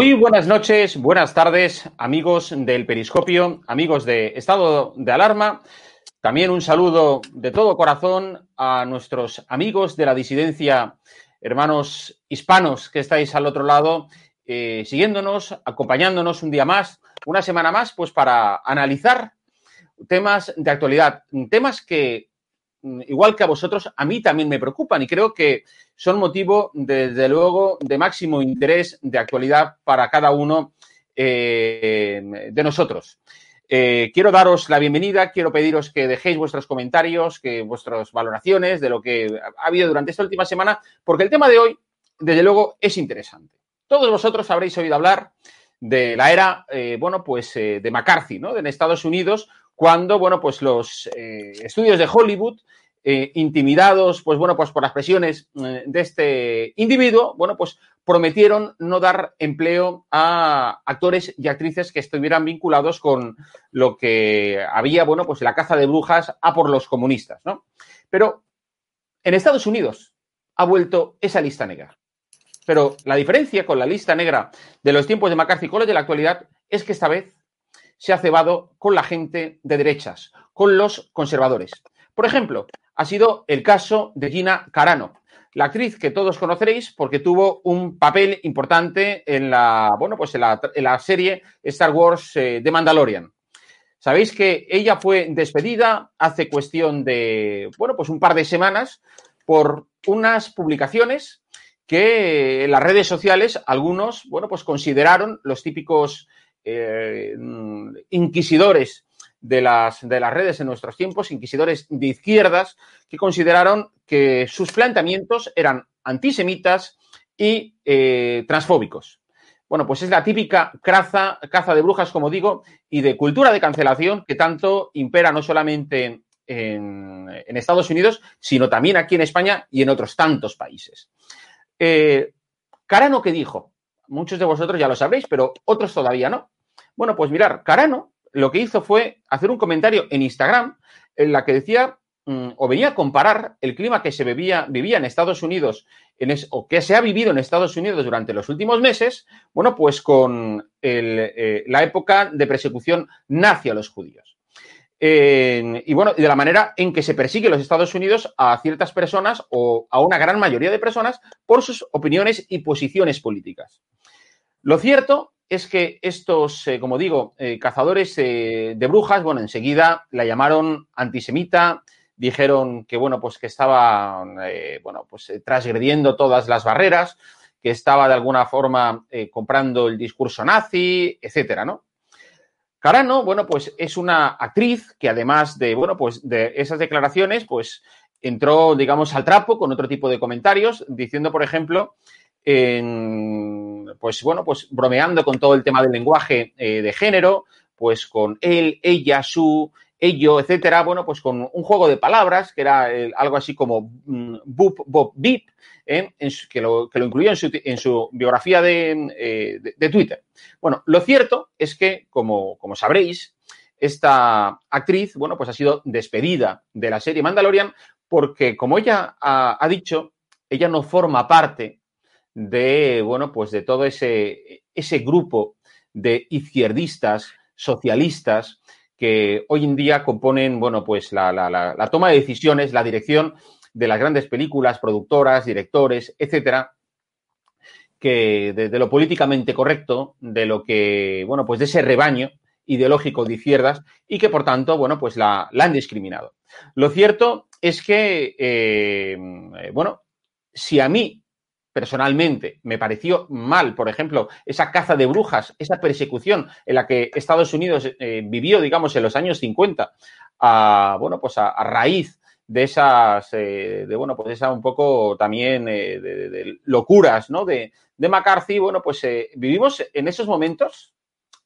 Muy buenas noches, buenas tardes, amigos del Periscopio, amigos de Estado de Alarma. También un saludo de todo corazón a nuestros amigos de la disidencia, hermanos hispanos que estáis al otro lado, eh, siguiéndonos, acompañándonos un día más, una semana más, pues para analizar temas de actualidad, temas que igual que a vosotros, a mí también me preocupan y creo que son motivo, desde luego, de máximo interés de actualidad para cada uno eh, de nosotros. Eh, quiero daros la bienvenida, quiero pediros que dejéis vuestros comentarios, que vuestras valoraciones de lo que ha habido durante esta última semana, porque el tema de hoy, desde luego, es interesante. Todos vosotros habréis oído hablar de la era, eh, bueno, pues de McCarthy, ¿no? En Estados Unidos, cuando, bueno, pues los eh, estudios de Hollywood, eh, intimidados, pues bueno, pues por las presiones eh, de este individuo, bueno, pues prometieron no dar empleo a actores y actrices que estuvieran vinculados con lo que había, bueno, pues la caza de brujas a por los comunistas, ¿no? Pero en Estados Unidos ha vuelto esa lista negra. Pero la diferencia con la lista negra de los tiempos de McCarthy con los de la actualidad es que esta vez se ha cebado con la gente de derechas, con los conservadores. Por ejemplo, ha sido el caso de Gina Carano, la actriz que todos conoceréis porque tuvo un papel importante en la, bueno, pues en la, serie Star Wars eh, de Mandalorian. Sabéis que ella fue despedida hace cuestión de, bueno, pues un par de semanas por unas publicaciones que en las redes sociales algunos, bueno, pues consideraron los típicos eh, inquisidores de las, de las redes en nuestros tiempos, inquisidores de izquierdas, que consideraron que sus planteamientos eran antisemitas y eh, transfóbicos. Bueno, pues es la típica caza, caza de brujas, como digo, y de cultura de cancelación que tanto impera no solamente en, Estados Unidos, sino también aquí en España y en otros tantos países. Eh, Carano, ¿qué dijo? Muchos de vosotros ya lo sabréis, pero otros todavía no. Bueno, pues mirar, Carano lo que hizo fue hacer un comentario en Instagram en la que decía mm, o venía a comparar el clima que se vivía en Estados Unidos o que se ha vivido en Estados Unidos durante los últimos meses, bueno, pues con eh, la época de persecución nazi a los judíos. Y bueno, de la manera en que se persigue los Estados Unidos a ciertas personas o a una gran mayoría de personas por sus opiniones y posiciones políticas. Lo cierto es que estos, eh, como digo, eh, cazadores eh, de brujas, bueno, enseguida la llamaron antisemita, dijeron que, bueno, pues que estaba, bueno, pues transgrediendo todas las barreras, que estaba de alguna forma comprando el discurso nazi, etcétera, ¿no? Carano, bueno, pues es una actriz que además de, bueno, pues de esas declaraciones, pues entró, digamos, al trapo con otro tipo de comentarios, diciendo, por ejemplo, en, pues bueno, pues bromeando con todo el tema del lenguaje eh, de género, pues con él, ella, su, ello, etcétera, bueno, pues con un juego de palabras que era eh, algo así como mm, boop, bop, beep, ¿eh? que, lo, que, lo, incluyó en su, en su biografía de, de, Twitter. Bueno, lo cierto es que, como, como sabréis, esta actriz, bueno, pues ha sido despedida de la serie Mandalorian porque, como ella ha, dicho, ella no forma parte de, bueno, pues de todo ese, ese grupo de izquierdistas, socialistas, que hoy en día componen, bueno, pues la, la, toma de decisiones, la dirección de las grandes películas, productoras, directores, etcétera, que de, lo políticamente correcto, de lo que, bueno, pues de ese rebaño ideológico de izquierdas y que, por tanto, bueno, pues la, han discriminado. Lo cierto es que, eh, bueno, si a mí personalmente me pareció mal, por ejemplo, esa caza de brujas, esa persecución en la que Estados Unidos eh, vivió, digamos, en los años 50, a, bueno, pues a, raíz de esas, eh, de, bueno, pues esa un poco también eh, de, locuras, ¿no? De, de McCarthy, bueno, pues vivimos en esos momentos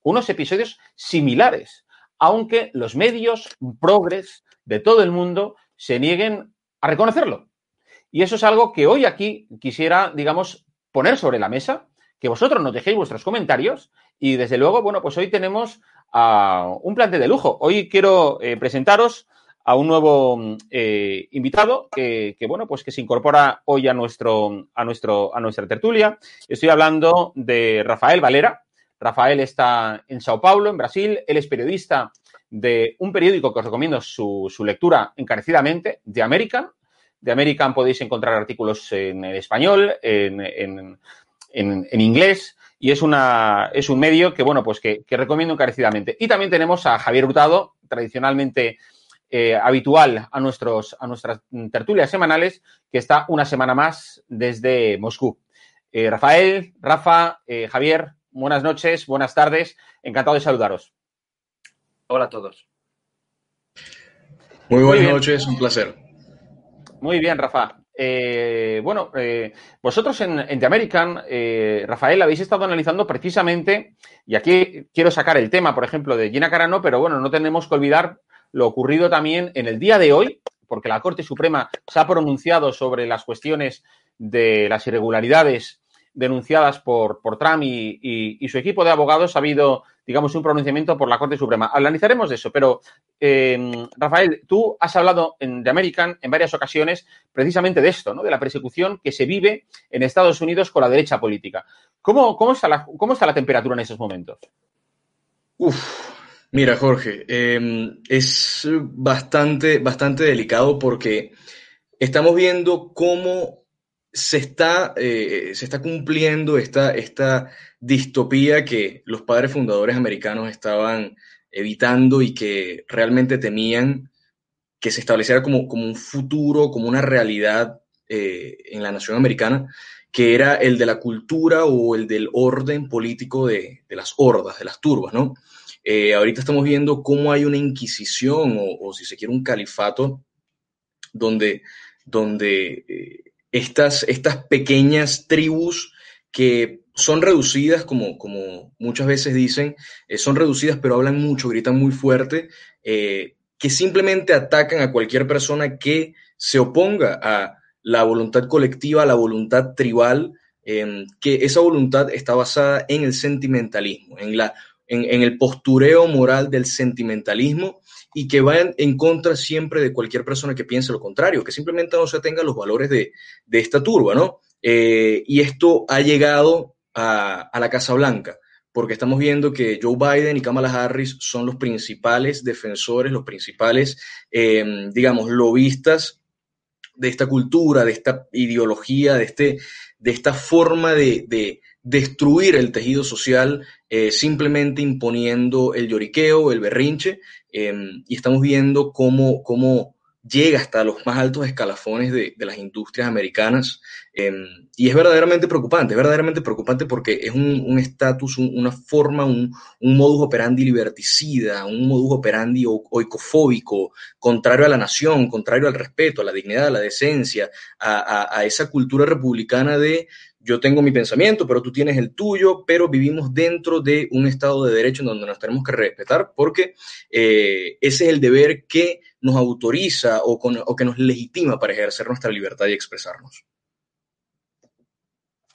unos episodios similares, aunque los medios progres de todo el mundo se nieguen a reconocerlo. Y eso es algo que hoy aquí quisiera, digamos, poner sobre la mesa, que vosotros nos dejéis vuestros comentarios y desde luego, bueno, pues hoy tenemos uh, un plantel de lujo. Hoy quiero eh, presentaros a un nuevo eh, invitado que, bueno, pues que se incorpora hoy a nuestro, a nuestro, a nuestra tertulia. Estoy hablando de Rafael Valera. Rafael está en Sao Paulo, en Brasil. Él es periodista de un periódico que os recomiendo su, lectura encarecidamente, The American. De American podéis encontrar artículos en, español, en, inglés, y es, una, es un medio que, bueno, pues que, que recomiendo encarecidamente. Y también tenemos a Javier Hurtado, tradicionalmente eh, habitual a, nuestros, a nuestras tertulias semanales, que está una semana más desde Moscú. Eh, Rafael, Rafa, eh, Javier, buenas noches, buenas tardes, encantado de saludaros. Hola a todos. Muy buenas noches, un placer. Muy bien, Rafa. bueno, vosotros en, en, The American, Rafael, habéis estado analizando precisamente, y aquí quiero sacar el tema, por ejemplo, de Gina Carano, pero bueno, no tenemos que olvidar lo ocurrido también en el día de hoy, porque la Corte Suprema se ha pronunciado sobre las cuestiones de las irregularidades denunciadas por, por Trump y, su equipo de abogados ha habido, digamos, un pronunciamiento por la Corte Suprema. Analizaremos de eso, pero eh, Rafael, tú has hablado en The American en varias ocasiones precisamente de esto, ¿no? de la persecución que se vive en Estados Unidos con la derecha política. ¿Cómo, cómo, está, la, cómo está la temperatura en esos momentos? Uf, Mira, Jorge, em, es bastante, bastante delicado porque estamos viendo cómo se está, eh, se está cumpliendo esta, esta distopía que los padres fundadores americanos estaban evitando y que realmente temían que se estableciera como, como un futuro, como una realidad eh, en la nación americana, que era el de la cultura o el del orden político de, de las hordas, de las turbas, ¿no? Eh, ahorita estamos viendo cómo hay una inquisición o, si se quiere un califato donde, donde eh, estas, estas pequeñas tribus que son reducidas, como, como muchas veces dicen, eh, son reducidas pero hablan mucho, gritan muy fuerte, que simplemente atacan a cualquier persona que se oponga a la voluntad colectiva, a la voluntad tribal, em, que esa voluntad está basada en el sentimentalismo, en la en, el postureo moral del sentimentalismo y que vayan en contra siempre de cualquier persona que piense lo contrario, que simplemente no se tenga los valores de, esta turba, ¿no? Eh, y esto ha llegado a, la Casa Blanca, porque estamos viendo que Joe Biden y Kamala Harris son los principales defensores, los principales, em, digamos, lobistas de esta cultura, de esta ideología, de, este, de esta forma de destruir el tejido social eh, simplemente imponiendo el lloriqueo, el berrinche, em, y estamos viendo cómo, cómo, llega hasta los más altos escalafones de, las industrias americanas, em, y es verdaderamente preocupante, es verdaderamente preocupante porque es un estatus, una forma, un, modus operandi liberticida, un modus operandi oicofóbico, contrario a la nación, contrario al respeto, a la dignidad, a la decencia, a esa cultura republicana de yo tengo mi pensamiento, pero tú tienes el tuyo, pero vivimos dentro de un Estado de Derecho en donde nos tenemos que respetar porque eh, ese es el deber que nos autoriza o, que nos legitima para ejercer nuestra libertad y expresarnos.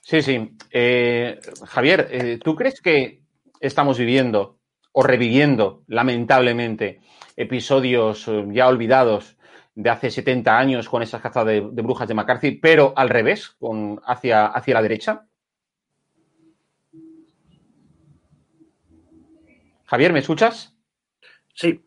Sí, sí. Eh, Javier, eh, ¿tú crees que estamos viviendo o reviviendo, lamentablemente, episodios ya olvidados de hace 70 años con esa caza de, brujas de McCarthy, pero al revés, con, hacia, hacia la derecha? Javier, ¿me escuchas? Sí.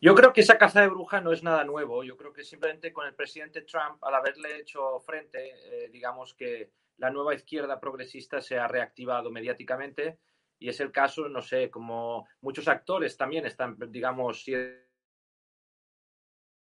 Yo creo que esa caza de brujas no es nada nuevo. Yo creo que simplemente con el presidente Trump, al haberle hecho frente, eh, digamos que la nueva izquierda progresista se ha reactivado mediáticamente y es el caso, no sé, como muchos actores también están, digamos,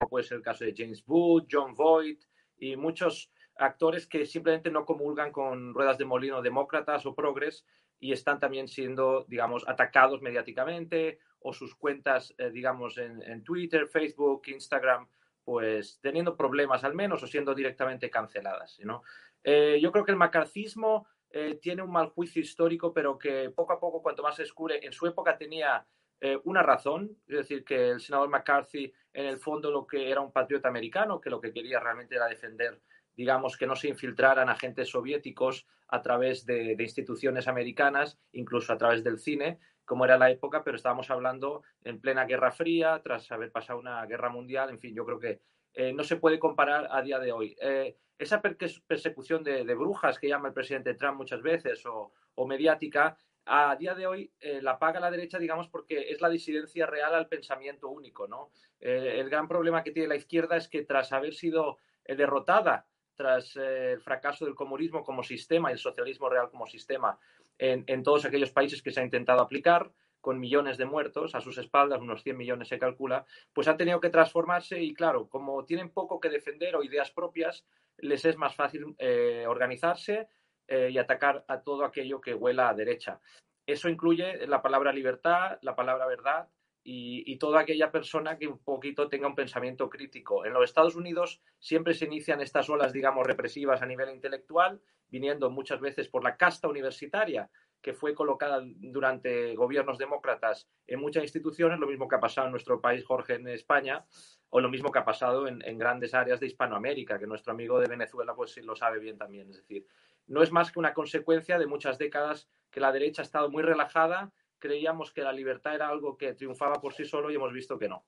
puede ser el caso de James Wood, John Voight y muchos actores que simplemente no comulgan con ruedas de molino demócratas o progres y están también siendo, digamos, atacados mediáticamente o sus cuentas, eh, digamos, en, Twitter, Facebook, Instagram, pues teniendo problemas al menos o siendo directamente canceladas. ¿no? Eh, yo creo que el macarcismo eh, tiene un mal juicio histórico, pero que poco a poco, cuanto más se descubre, en su época tenía eh, una razón, es decir, que el senador McCarthy en el fondo lo que era un patriota americano, que lo que quería realmente era defender, digamos, que no se infiltraran agentes soviéticos a través de, instituciones americanas, incluso a través del cine, cómo era la época, pero estábamos hablando en plena Guerra Fría, tras haber pasado una guerra mundial, en fin, yo creo que eh, no se puede comparar a día de hoy. Eh, esa persecución de, brujas que llama el presidente Trump muchas veces o, mediática, a día de hoy eh, la paga la derecha, digamos, porque es la disidencia real al pensamiento único, ¿no? el gran problema que tiene la izquierda es que tras haber sido derrotada tras el fracaso del comunismo como sistema y el socialismo real como sistema en, en todos aquellos países que se ha intentado aplicar, con millones de muertos a sus espaldas, unos 100 millones se calcula, pues han tenido que transformarse y claro, como tienen poco que defender o ideas propias, les es más fácil eh, organizarse eh, y atacar a todo aquello que huela a derecha. Eso incluye la palabra libertad, la palabra verdad y, y, toda aquella persona que un poquito tenga un pensamiento crítico. En los Estados Unidos siempre se inician estas olas, digamos, represivas a nivel intelectual, viniendo muchas veces por la casta universitaria, que fue colocada durante gobiernos demócratas en muchas instituciones, lo mismo que ha pasado en nuestro país, Jorge, en España, o lo mismo que ha pasado en, grandes áreas de Hispanoamérica, que nuestro amigo de Venezuela pues lo sabe bien también. Es decir, no es más que una consecuencia de muchas décadas que la derecha ha estado muy relajada, creíamos que la libertad era algo que triunfaba por sí solo y hemos visto que no.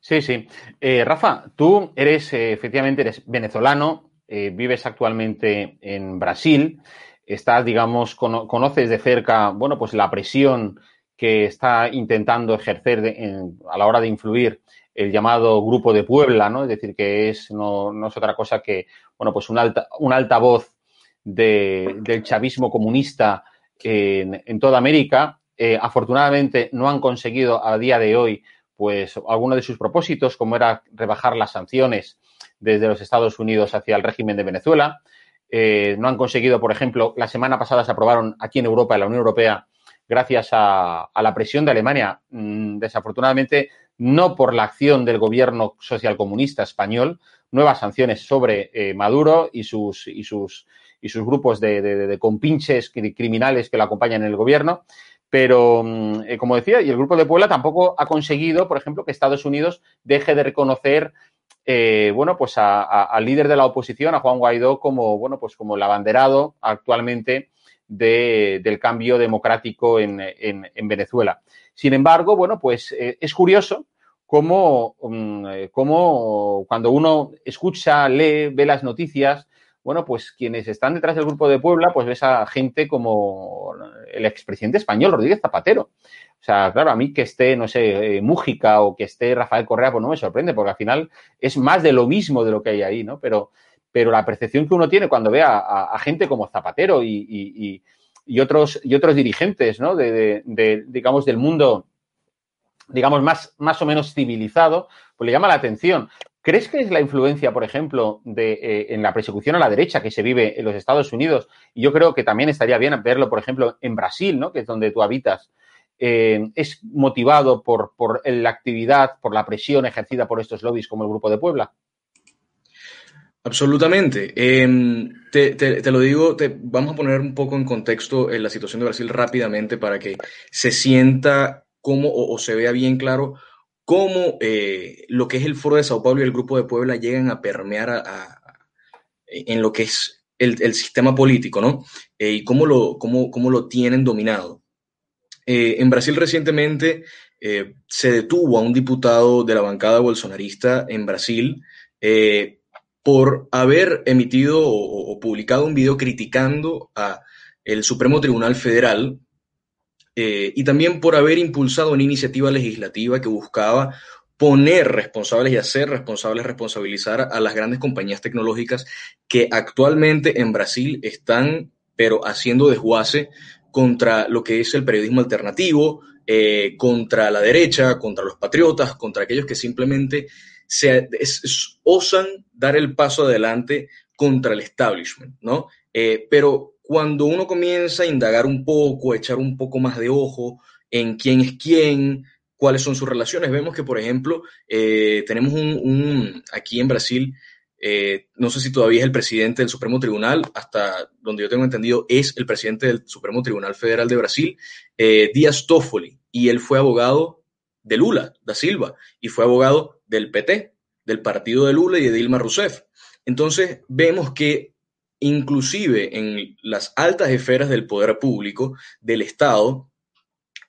Sí, sí. Eh, Rafa, tú eres, eh, efectivamente, eres venezolano, eh, vives actualmente en Brasil estás, digamos, conoces de cerca, bueno, pues la presión que está intentando ejercer a la hora de influir el llamado Grupo de Puebla, ¿no? Es decir, que es, no, es otra cosa que, bueno, pues un, alta, un altavoz del chavismo comunista en, toda América. Eh, afortunadamente no han conseguido a día de hoy, pues, alguno de sus propósitos, como era rebajar las sanciones desde los Estados Unidos hacia el régimen de Venezuela. Eh, no han conseguido, por ejemplo, la semana pasada se aprobaron aquí en Europa, en la Unión Europea, gracias a, la presión de Alemania, mm, desafortunadamente no por la acción del gobierno socialcomunista español, nuevas sanciones sobre eh, Maduro y sus, y sus, y sus grupos de, compinches criminales que lo acompañan en el gobierno. Pero, mm, eh, como decía, y el Grupo de Puebla tampoco ha conseguido, por ejemplo, que Estados Unidos deje de reconocer eh, bueno, pues al líder de la oposición, a Juan Guaidó, como, bueno, pues como el abanderado actualmente del cambio democrático en, Venezuela. Sin embargo, bueno, pues eh, es curioso cómo, mm, eh, cómo, cuando uno escucha, lee, ve las noticias, bueno, pues quienes están detrás del Grupo de Puebla, pues ves a gente como el expresidente español, Rodríguez Zapatero, o sea, claro, a mí que esté, no sé, eh, Mújica o que esté Rafael Correa, pues no me sorprende, porque al final es más de lo mismo de lo que hay ahí, ¿no? Pero, pero la percepción que uno tiene cuando ve a, gente como Zapatero y, otros, y otros dirigentes, ¿no? De, digamos, del mundo, digamos, más, más o menos civilizado, pues le llama la atención. ¿Crees que es la influencia, por ejemplo, de, eh, en la persecución a la derecha que se vive en los Estados Unidos? Y yo creo que también estaría bien verlo, por ejemplo, en Brasil, ¿no? Que es donde tú habitas. Eh, es motivado por, la actividad, por la presión ejercida por estos lobbies como el Grupo de Puebla? Absolutamente. Em, te, lo digo, te, vamos a poner un poco en contexto en la situación de Brasil rápidamente para que se sienta cómo o, se vea bien claro cómo eh, lo que es el Foro de Sao Paulo y el Grupo de Puebla llegan a permear en lo que es el, sistema político, ¿no? Eh, y cómo lo, cómo, cómo lo tienen dominado. Eh, en Brasil recientemente eh, se detuvo a un diputado de la bancada bolsonarista en Brasil eh, por haber emitido o, publicado un video criticando a el Supremo Tribunal Federal y también por haber impulsado una iniciativa legislativa que buscaba poner responsables y hacer responsables, responsabilizar a las grandes compañías tecnológicas que actualmente en Brasil están, pero haciendo desguace contra lo que es el periodismo alternativo, eh, contra la derecha, contra los patriotas, contra aquellos que simplemente se, osan dar el paso adelante contra el establishment, ¿no? Eh, pero cuando uno comienza a indagar un poco, a echar un poco más de ojo en quién es quién, cuáles son sus relaciones, vemos que, por ejemplo, eh, tenemos un, aquí en Brasil eh, no sé si todavía es el presidente del Supremo Tribunal, hasta donde yo tengo entendido es el presidente del Supremo Tribunal Federal de Brasil, Díaz Toffoli, y él fue abogado de Lula, da Silva, y fue abogado del PT, del partido de Lula y de Dilma Rousseff. Entonces vemos que inclusive en las altas esferas del poder público, del Estado,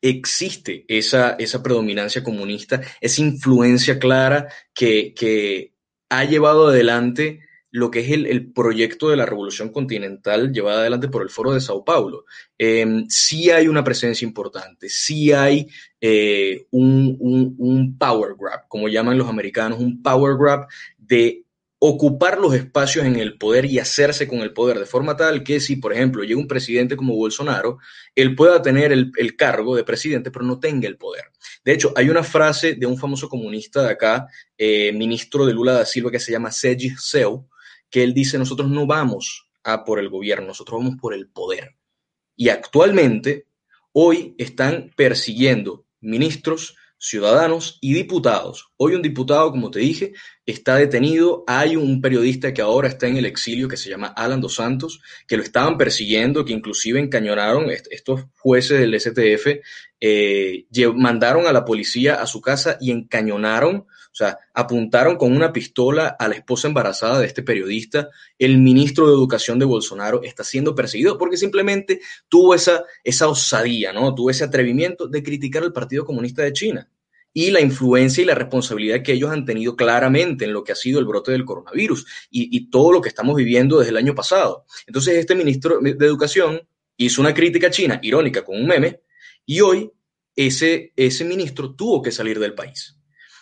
existe esa, esa predominancia comunista, esa influencia clara que, que ha llevado adelante lo que es el, proyecto de la revolución continental llevada adelante por el Foro de Sao Paulo. Eh, sí hay una presencia importante, sí hay eh, un, un, power grab, como llaman los americanos, un power grab de ocupar los espacios en el poder y hacerse con el poder, de forma tal que si, por ejemplo, llega un presidente como Bolsonaro, él pueda tener el, cargo de presidente, pero no tenga el poder. De hecho, hay una frase de un famoso comunista de acá, eh, ministro de Lula da Silva, que se llama Sergi Seu, que él dice, nosotros no vamos a por el gobierno, nosotros vamos por el poder. Y actualmente, hoy están persiguiendo ministros, ciudadanos y diputados. Hoy un diputado, como te dije, está detenido. Hay un periodista que ahora está en el exilio que se llama Alan dos Santos, que lo estaban persiguiendo, que inclusive encañonaron estos jueces del STF, eh, mandaron a la policía a su casa y encañonaron sea, apuntaron con una pistola a la esposa embarazada de este periodista. El ministro de Educación de Bolsonaro está siendo perseguido porque simplemente tuvo esa, esa osadía, ¿no? Tuvo ese atrevimiento de criticar al Partido Comunista de China y la influencia y la responsabilidad que ellos han tenido claramente en lo que ha sido el brote del coronavirus y, todo lo que estamos viviendo desde el año pasado. Entonces, este ministro de Educación hizo una crítica China irónica con un meme y hoy ese, ese ministro tuvo que salir del país.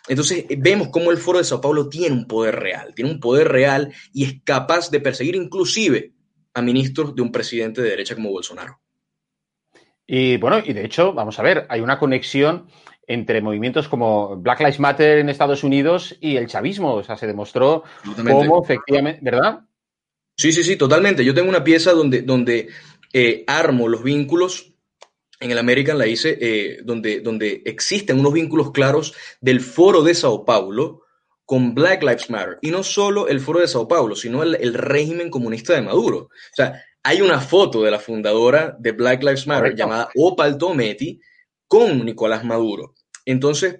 Entonces vemos cómo el Foro de Sao Paulo tiene un poder real, tiene un poder real y es capaz de perseguir inclusive a ministros de un presidente de derecha como Bolsonaro. Y bueno, y de hecho, vamos a ver, hay una conexión entre movimientos como Black Lives Matter en Estados Unidos y el chavismo. O sea, se demostró cómo efectivamente, ¿verdad? Sí, sí, sí, totalmente. Yo tengo una pieza donde, donde eh, armo los vínculos en el American la hice, eh, donde, donde existen unos vínculos claros del foro de Sao Paulo con Black Lives Matter. Y no solo el foro de Sao Paulo, sino el, régimen comunista de Maduro. O sea, hay una foto de la fundadora de Black Lives Matter llamada Opal Tometi con Nicolás Maduro. Entonces,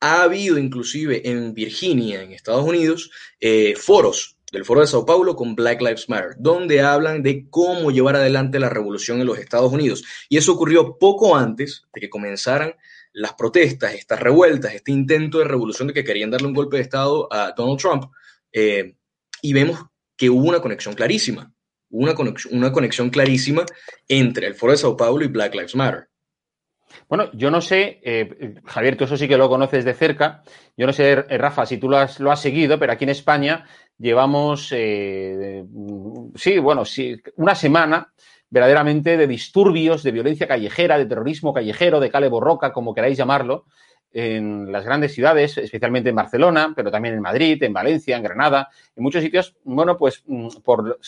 ha habido inclusive en Virginia, en Estados Unidos, eh, foros del Foro de Sao Paulo con Black Lives Matter, donde hablan de cómo llevar adelante la revolución en los Estados Unidos. Y eso ocurrió poco antes de que comenzaran las protestas, estas revueltas, este intento de revolución de que querían darle un golpe de Estado a Donald Trump. Eh, y vemos que hubo una conexión clarísima, una conexión, una conexión clarísima entre el Foro de Sao Paulo y Black Lives Matter. Bueno, yo no sé, eh, Javier, tú eso sí que lo conoces de cerca. Yo no sé, eh, Rafa, si tú lo has, lo has seguido, pero aquí en España llevamos, eh, sí, bueno, sí, una semana verdaderamente de disturbios, de violencia callejera, de terrorismo callejero, de cale borroca, como queráis llamarlo, en las grandes ciudades, especialmente en Barcelona, pero también en Madrid, en Valencia, en Granada, en muchos sitios, bueno, pues mm, por,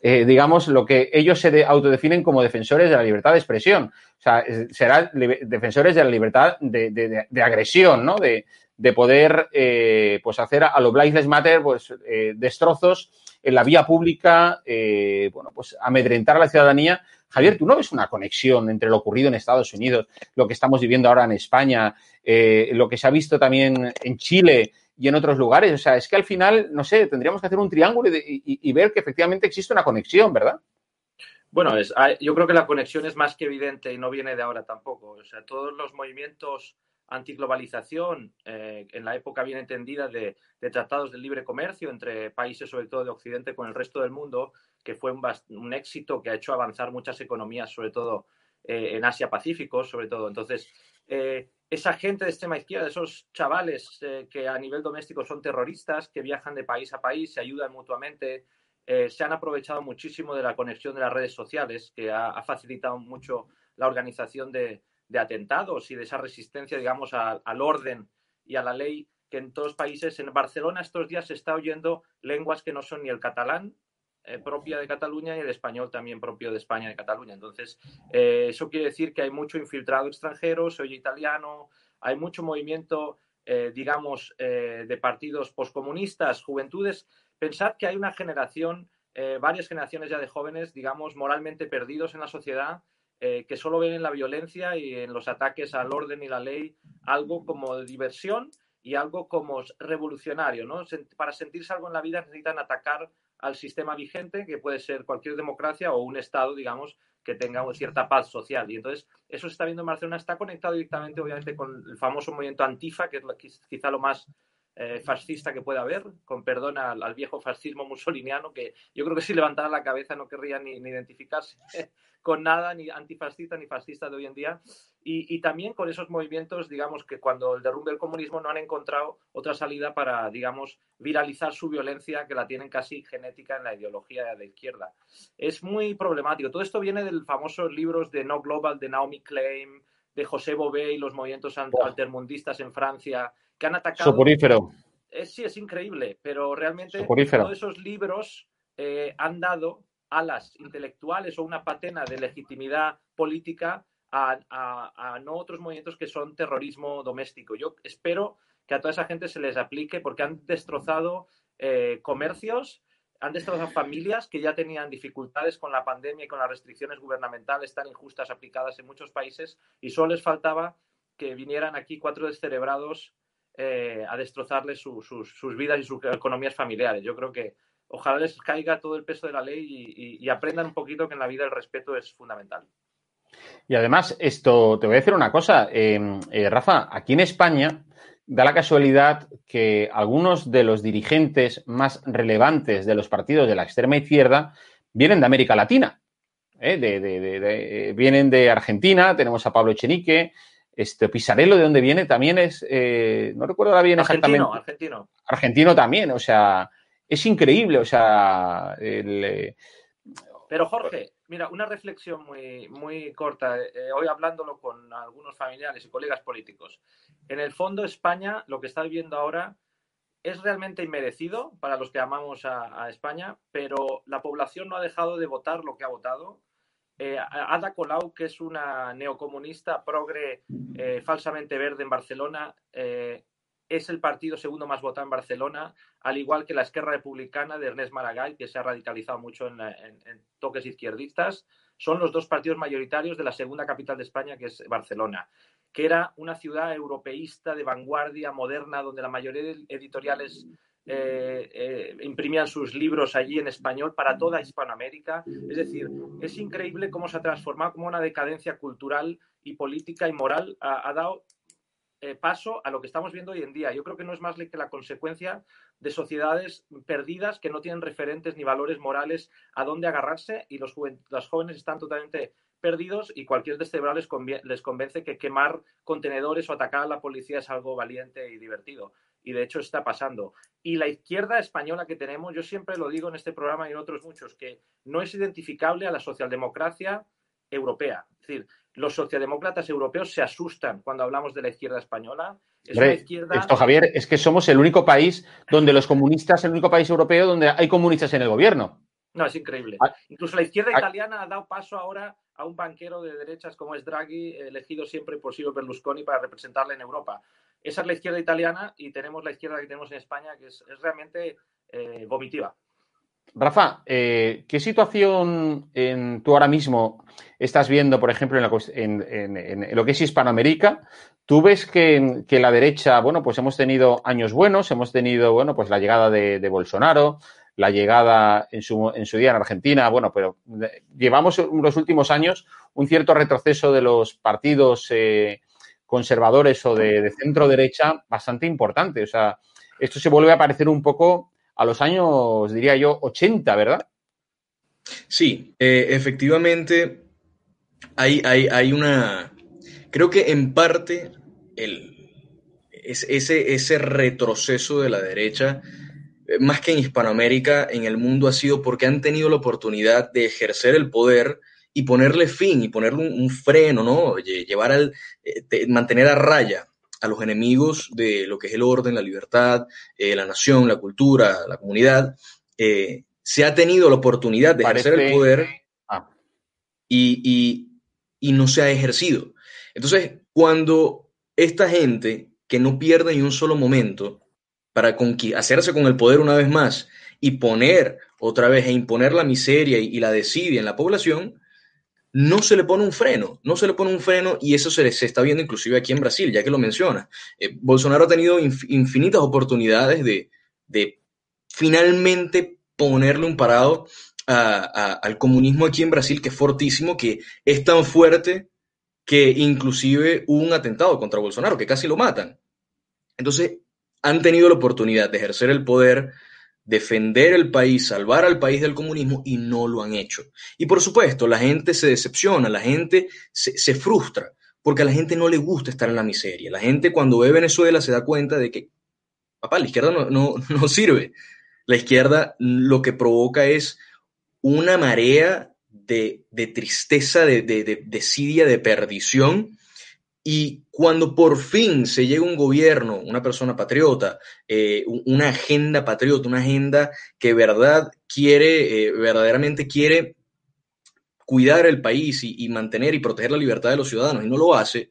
eh, digamos, lo que ellos se autodefinen como defensores de la libertad de expresión. O sea, serán defensores de la libertad de, de agresión, ¿no? De, de poder eh, pues hacer a, los Lives Matter pues, eh, destrozos en la vía pública, eh, bueno, pues amedrentar a la ciudadanía. Javier, ¿tú no ves una conexión entre lo ocurrido en Estados Unidos, lo que estamos viviendo ahora en España, lo que se ha visto también en Chile y en otros lugares? O sea, es que al final, no sé, tendríamos que hacer un triángulo y, ver que efectivamente existe una conexión, ¿verdad? Bueno, es, yo creo que la conexión es más que evidente y no viene de ahora tampoco. O sea, todos los movimientos antiglobalización, eh, en la época bien entendida de, tratados de libre comercio entre países, sobre todo de Occidente, con el resto del mundo, que fue un, éxito que ha hecho avanzar muchas economías, sobre todo eh, en Asia-Pacífico, sobre todo. Entonces, eh, esa gente de extrema izquierda, esos chavales que a nivel doméstico son terroristas, que viajan de país a país, se ayudan mutuamente, se han aprovechado muchísimo de la conexión de las redes sociales, que ha facilitado mucho la organización de, de atentados y de esa resistencia, digamos, al orden y a la ley que en todos los países, en Barcelona estos días se está oyendo lenguas que no son ni el catalán eh, propia de Cataluña ni el español también propio de España de Cataluña. Entonces, eh, eso quiere decir que hay mucho infiltrado extranjero, se oye italiano, hay mucho movimiento, eh, digamos, de partidos poscomunistas, juventudes. Pensad que hay una generación, varias generaciones ya de jóvenes, digamos, moralmente perdidos en la sociedad eh, que solo ven en la violencia y en los ataques al orden y la ley algo como diversión y algo como revolucionario, ¿no? Para sentirse algo en la vida necesitan atacar al sistema vigente, que puede ser cualquier democracia o un Estado, digamos, que tenga una cierta paz social. Y entonces, eso se está viendo en Barcelona, está conectado directamente, obviamente, con el famoso movimiento Antifa, que es quizá lo más eh, fascista que pueda haber, con perdón al, viejo fascismo musoliniano, que yo creo que si levantara la cabeza no querría ni, ni identificarse con nada, ni antifascista ni fascista de hoy en día. Y, también con esos movimientos, digamos, que cuando el derrumbe del comunismo no han encontrado otra salida para, digamos, viralizar su violencia que la tienen casi genética en la ideología de la izquierda. Es muy problemático. Todo esto viene del famosos libros de No Global de Naomi Klein, de José Bové y los movimientos altermundistas en Francia, que han atacado... Soporífero. sí, es increíble, pero realmente todos esos libros eh, han dado alas intelectuales o una patena de legitimidad política a, no otros movimientos que son terrorismo doméstico. Yo espero que a toda esa gente se les aplique porque han destrozado eh, comercios, han destrozado familias que ya tenían dificultades con la pandemia y con las restricciones gubernamentales tan injustas aplicadas en muchos países y solo les faltaba que vinieran aquí cuatro descerebrados eh, a destrozarles sus vidas y sus economías familiares. Yo creo que ojalá les caiga todo el peso de la ley y aprendan un poquito que en la vida el respeto es fundamental. Y además, esto, te voy a decir una cosa, em, eh, Rafa, aquí en España da la casualidad que algunos de los dirigentes más relevantes de los partidos de la extrema izquierda vienen de América Latina. ¿eh? De, vienen de Argentina, tenemos a Pablo Echenique, este Pisarello, de dónde viene, también es, eh, no recuerdo ahora bien exactamente. Argentino. Argentino también, o sea, es increíble, o sea, Pero Jorge, Mira, una reflexión muy, muy corta, eh, hoy hablándolo con algunos familiares y colegas políticos. En el fondo, España, lo que está viviendo ahora, es realmente inmerecido para los que amamos a, España, pero la población no ha dejado de votar lo que ha votado. Eh, Ada Colau, que es una neocomunista progre eh, falsamente verde en Barcelona, es el partido segundo más votado en Barcelona, al igual que la Esquerra Republicana de Ernest Maragall, que se ha radicalizado mucho en, toques izquierdistas. Son los dos partidos mayoritarios de la segunda capital de España, que es Barcelona, que era una ciudad europeísta de vanguardia moderna, donde la mayoría de editoriales eh, eh, imprimían sus libros allí en español para toda Hispanoamérica. Es decir, es increíble cómo se ha transformado, como una decadencia cultural y política y moral ha dado eh, paso a lo que estamos viendo hoy en día. Yo creo que no es más que la consecuencia de sociedades perdidas que no tienen referentes ni valores morales a dónde agarrarse y los, jóvenes están totalmente perdidos y cualquier descebrado les, les convence que quemar contenedores o atacar a la policía es algo valiente y divertido. Y de hecho está pasando. Y la izquierda española que tenemos, yo siempre lo digo en este programa y en otros muchos, que no es identificable a la socialdemocracia europea. Es decir, los socialdemócratas europeos se asustan cuando hablamos de la izquierda española. Esto, Javier, es que somos el único país donde los comunistas, el único país europeo donde hay comunistas en el gobierno. No, es increíble. Ah, Incluso la izquierda ah, italiana ha dado paso ahora a un banquero de derechas como es Draghi, elegido siempre por Silvio Berlusconi para representarle en Europa. Esa es la izquierda italiana y tenemos la izquierda que tenemos en España, que es, realmente eh, vomitiva. Rafa, eh, ¿qué situación en, tú ahora mismo estás viendo, por ejemplo, en, lo que es Hispanoamérica? ¿Tú ves que, la derecha, bueno, pues hemos tenido años buenos, hemos tenido, bueno, pues la llegada de, Bolsonaro, la llegada en su, en día en Argentina, bueno, pero llevamos en los últimos años un cierto retroceso de los partidos eh, conservadores o de, centro derecha bastante importante. O sea, esto se vuelve a parecer un poco a los años, diría yo, 80, ¿verdad? Sí, eh, efectivamente hay, hay, una... Creo que en parte el, ese, ese retroceso de la derecha, eh, más que en Hispanoamérica, en el mundo ha sido porque han tenido la oportunidad de ejercer el poder y ponerle fin y ponerle un, freno, ¿no? Llevar al, eh, mantener a raya a los enemigos de lo que es el orden, la libertad, eh, la nación, la cultura, la comunidad, eh, se ha tenido la oportunidad de ejercer el poder ah. y, no se ha ejercido. Entonces, cuando esta gente que no pierde ni un solo momento para hacerse con el poder una vez más y poner otra vez e imponer la miseria y, y la desidia en la población, no se le pone un freno, no se le pone un freno y eso se, se está viendo inclusive aquí en Brasil, ya que lo menciona. Eh, Bolsonaro ha tenido infinitas oportunidades de, finalmente ponerle un parado al comunismo aquí en Brasil, que es fortísimo, que es tan fuerte que inclusive hubo un atentado contra Bolsonaro, que casi lo matan. Entonces, han tenido la oportunidad de ejercer el poder, defender el país, salvar al país del comunismo y no lo han hecho. Y por supuesto, la gente se decepciona, la gente se, frustra, porque a la gente no le gusta estar en la miseria. La gente cuando ve Venezuela se da cuenta de que, papá, la izquierda no, no, no sirve. La izquierda lo que provoca es una marea de, tristeza, de, de, desidia, de perdición. Y cuando por fin se llega un gobierno, una persona patriota, eh, una agenda patriota, una agenda que verdad quiere, eh, verdaderamente quiere cuidar el país y, mantener y proteger la libertad de los ciudadanos y no lo hace,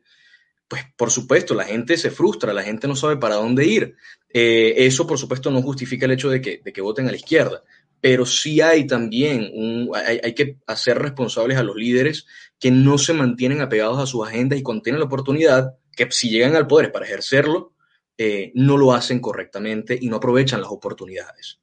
pues por supuesto la gente se frustra, la gente no sabe para dónde ir. Eh, eso por supuesto no justifica el hecho de que, voten a la izquierda, pero sí hay también, un, hay, que hacer responsables a los líderes que no se mantienen apegados a sus agendas y cuando tienen la oportunidad, que si llegan al poder para ejercerlo, eh, no lo hacen correctamente y no aprovechan las oportunidades.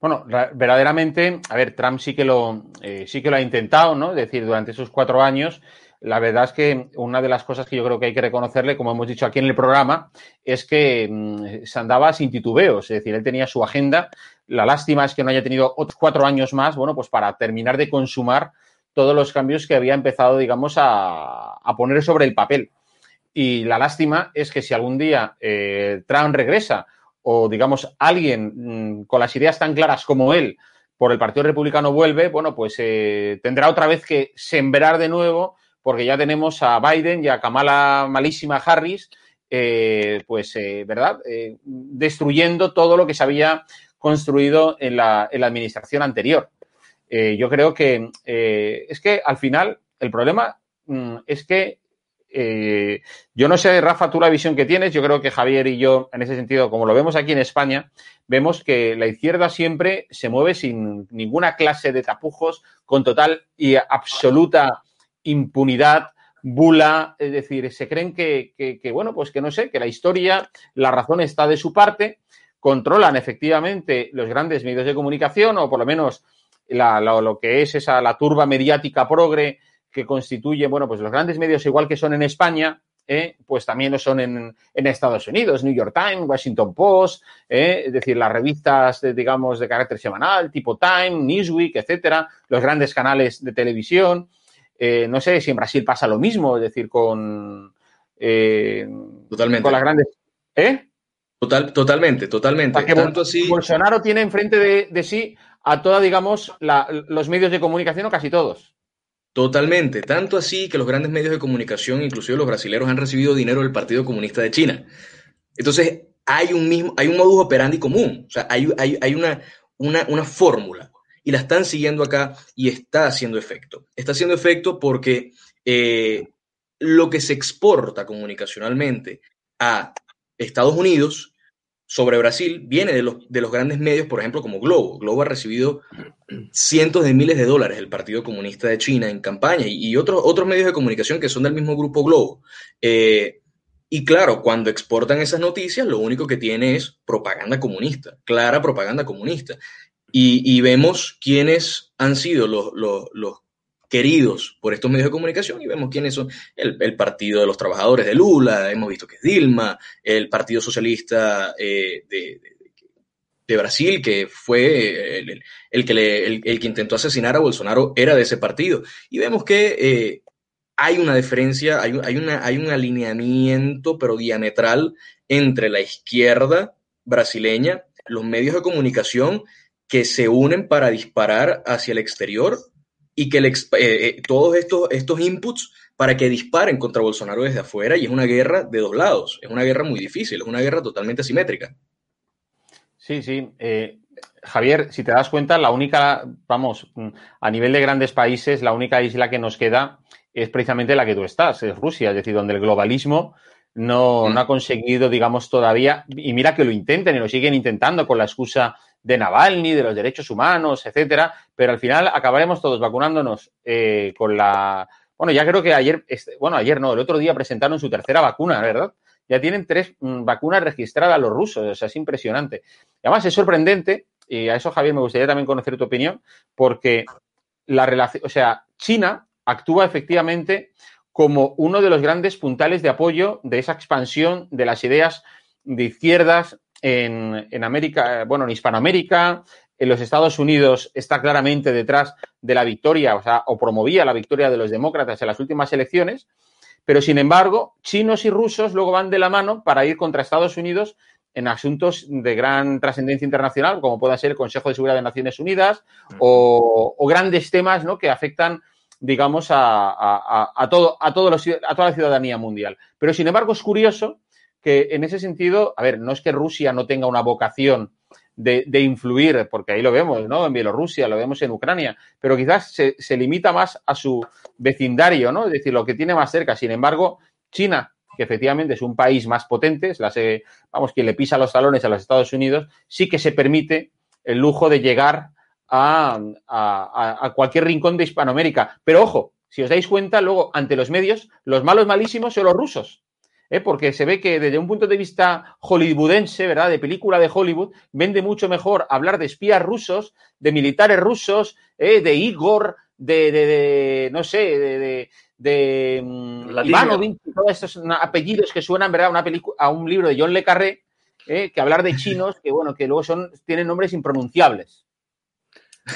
Bueno, verdaderamente, a ver, Trump sí que lo, eh, sí que lo ha intentado, ¿no? Es decir, durante esos cuatro años, la verdad es que una de las cosas que yo creo que hay que reconocerle, como hemos dicho aquí en el programa, es que mm, se andaba sin titubeos, es decir, él tenía su agenda. La lástima es que no haya tenido otros cuatro años más, bueno, pues para terminar de consumar todos los cambios que había empezado, digamos, a, poner sobre el papel. Y la lástima es que si algún día eh, Trump regresa o, digamos, alguien mm, con las ideas tan claras como él por el Partido Republicano vuelve, bueno, pues eh, tendrá otra vez que sembrar de nuevo porque ya tenemos a Biden y a Kamala malísima Harris, eh, pues, eh, ¿verdad? Eh, destruyendo todo lo que se había construido en la, en la administración anterior. Yo creo que es que al final el problema mm, es que yo no sé, Rafa, tú la visión que tienes, yo creo que Javier y yo, en ese sentido, como lo vemos aquí en España, vemos que la izquierda siempre se mueve sin ninguna clase de tapujos, con total y absoluta impunidad, bula, es decir, se creen que, bueno, pues que no sé, que la historia, la razón está de su parte, controlan efectivamente los grandes medios de comunicación o por lo menos lo que es esa, la turba mediática progre que constituye, bueno, pues los grandes medios igual que son en España, ¿eh? pues también lo son en, Estados Unidos, New York Times, Washington Post, ¿eh? es decir, las revistas, digamos, de carácter semanal, tipo Time, Newsweek, etcétera, los grandes canales de televisión, eh, no sé si en Brasil pasa lo mismo, es decir, con, eh, totalmente. con las grandes. ¿Eh? Total, totalmente, totalmente. Tanto así... Bolsonaro tiene enfrente de, sí a toda, digamos, los medios de comunicación o casi todos. Totalmente, tanto así que los grandes medios de comunicación, inclusive los brasileños, han recibido dinero del Partido Comunista de China. Entonces, hay un mismo, hay un modus operandi común, o sea, hay, hay, una, una, una fórmula y la están siguiendo acá y está haciendo efecto. Está haciendo efecto porque eh, lo que se exporta comunicacionalmente a Estados Unidos sobre Brasil viene de los, de los grandes medios, por ejemplo, como Globo. Globo ha recibido cientos de miles de dólares del Partido Comunista de China en campaña y, otros, otros medios de comunicación que son del mismo grupo Globo. Eh, y claro, cuando exportan esas noticias, lo único que tiene es propaganda comunista, clara propaganda comunista. Y, vemos quiénes han sido los, queridos por estos medios de comunicación y vemos quiénes son el, Partido de los Trabajadores de Lula, hemos visto que es Dilma, el Partido Socialista eh, de, Brasil, que fue el, que el, que intentó asesinar a Bolsonaro, era de ese partido. Y vemos que eh, hay una diferencia, hay, hay, una, hay un alineamiento, pero diametral, entre la izquierda brasileña, los medios de comunicación que se unen para disparar hacia el exterior y que eh, eh, todos estos, estos inputs para que disparen contra Bolsonaro desde afuera y es una guerra de dos lados, es una guerra muy difícil, es una guerra totalmente asimétrica. Sí, sí. Eh, Javier, si te das cuenta, la única, vamos, a nivel de grandes países, la única isla que nos queda es precisamente la que tú estás, es Rusia, es decir, donde el globalismo no, no ha conseguido, digamos, todavía, y mira que lo intenten y lo siguen intentando con la excusa de Navalny, de los derechos humanos, etcétera, pero al final acabaremos todos vacunándonos eh, con la. Bueno, ya creo que ayer, este, bueno, ayer no, el otro día presentaron su tercera vacuna, ¿verdad? Ya tienen tres mm, vacunas registradas los rusos, o sea, es impresionante. además es sorprendente y a eso Javier me gustaría también conocer tu opinión, porque la relación, o sea, China actúa efectivamente como uno de los grandes puntales de apoyo de esa expansión de las ideas de izquierdas en, en América, bueno, en Hispanoamérica, en los Estados Unidos está claramente detrás de la victoria, o sea, o promovía la victoria de los demócratas en las últimas elecciones, pero sin embargo, chinos y rusos luego van de la mano para ir contra Estados Unidos en asuntos de gran trascendencia internacional, como pueda ser el Consejo de Seguridad de Naciones Unidas o, o grandes temas ¿no? que afectan, digamos, a, a, a todo, a, todos los, a toda la ciudadanía mundial. Pero, sin embargo, es curioso en ese sentido, a ver, no es que Rusia no tenga una vocación de, influir, porque ahí lo vemos, ¿no? En Bielorrusia, lo vemos en Ucrania, pero quizás se, limita más a su vecindario, ¿no? Es decir, lo que tiene más cerca. Sin embargo, China, que efectivamente es un país más potente, es la, vamos, quien le pisa los talones a los Estados Unidos, sí que se permite el lujo de llegar a cualquier rincón de Hispanoamérica. Pero ojo, si os dais cuenta, luego ante los medios, los malos malísimos son los rusos. ¿Eh? porque se ve que desde un punto de vista hollywoodense, ¿verdad? De película de Hollywood, vende mucho mejor hablar de espías rusos, de militares rusos, ¿eh? de Igor, de, de, de, no sé, de, de, um, Ivanovich, todos estos apellidos que suenan, ¿verdad? Una a un libro de John Le Carré, ¿eh? que hablar de chinos, que bueno, que luego son, tienen nombres impronunciables.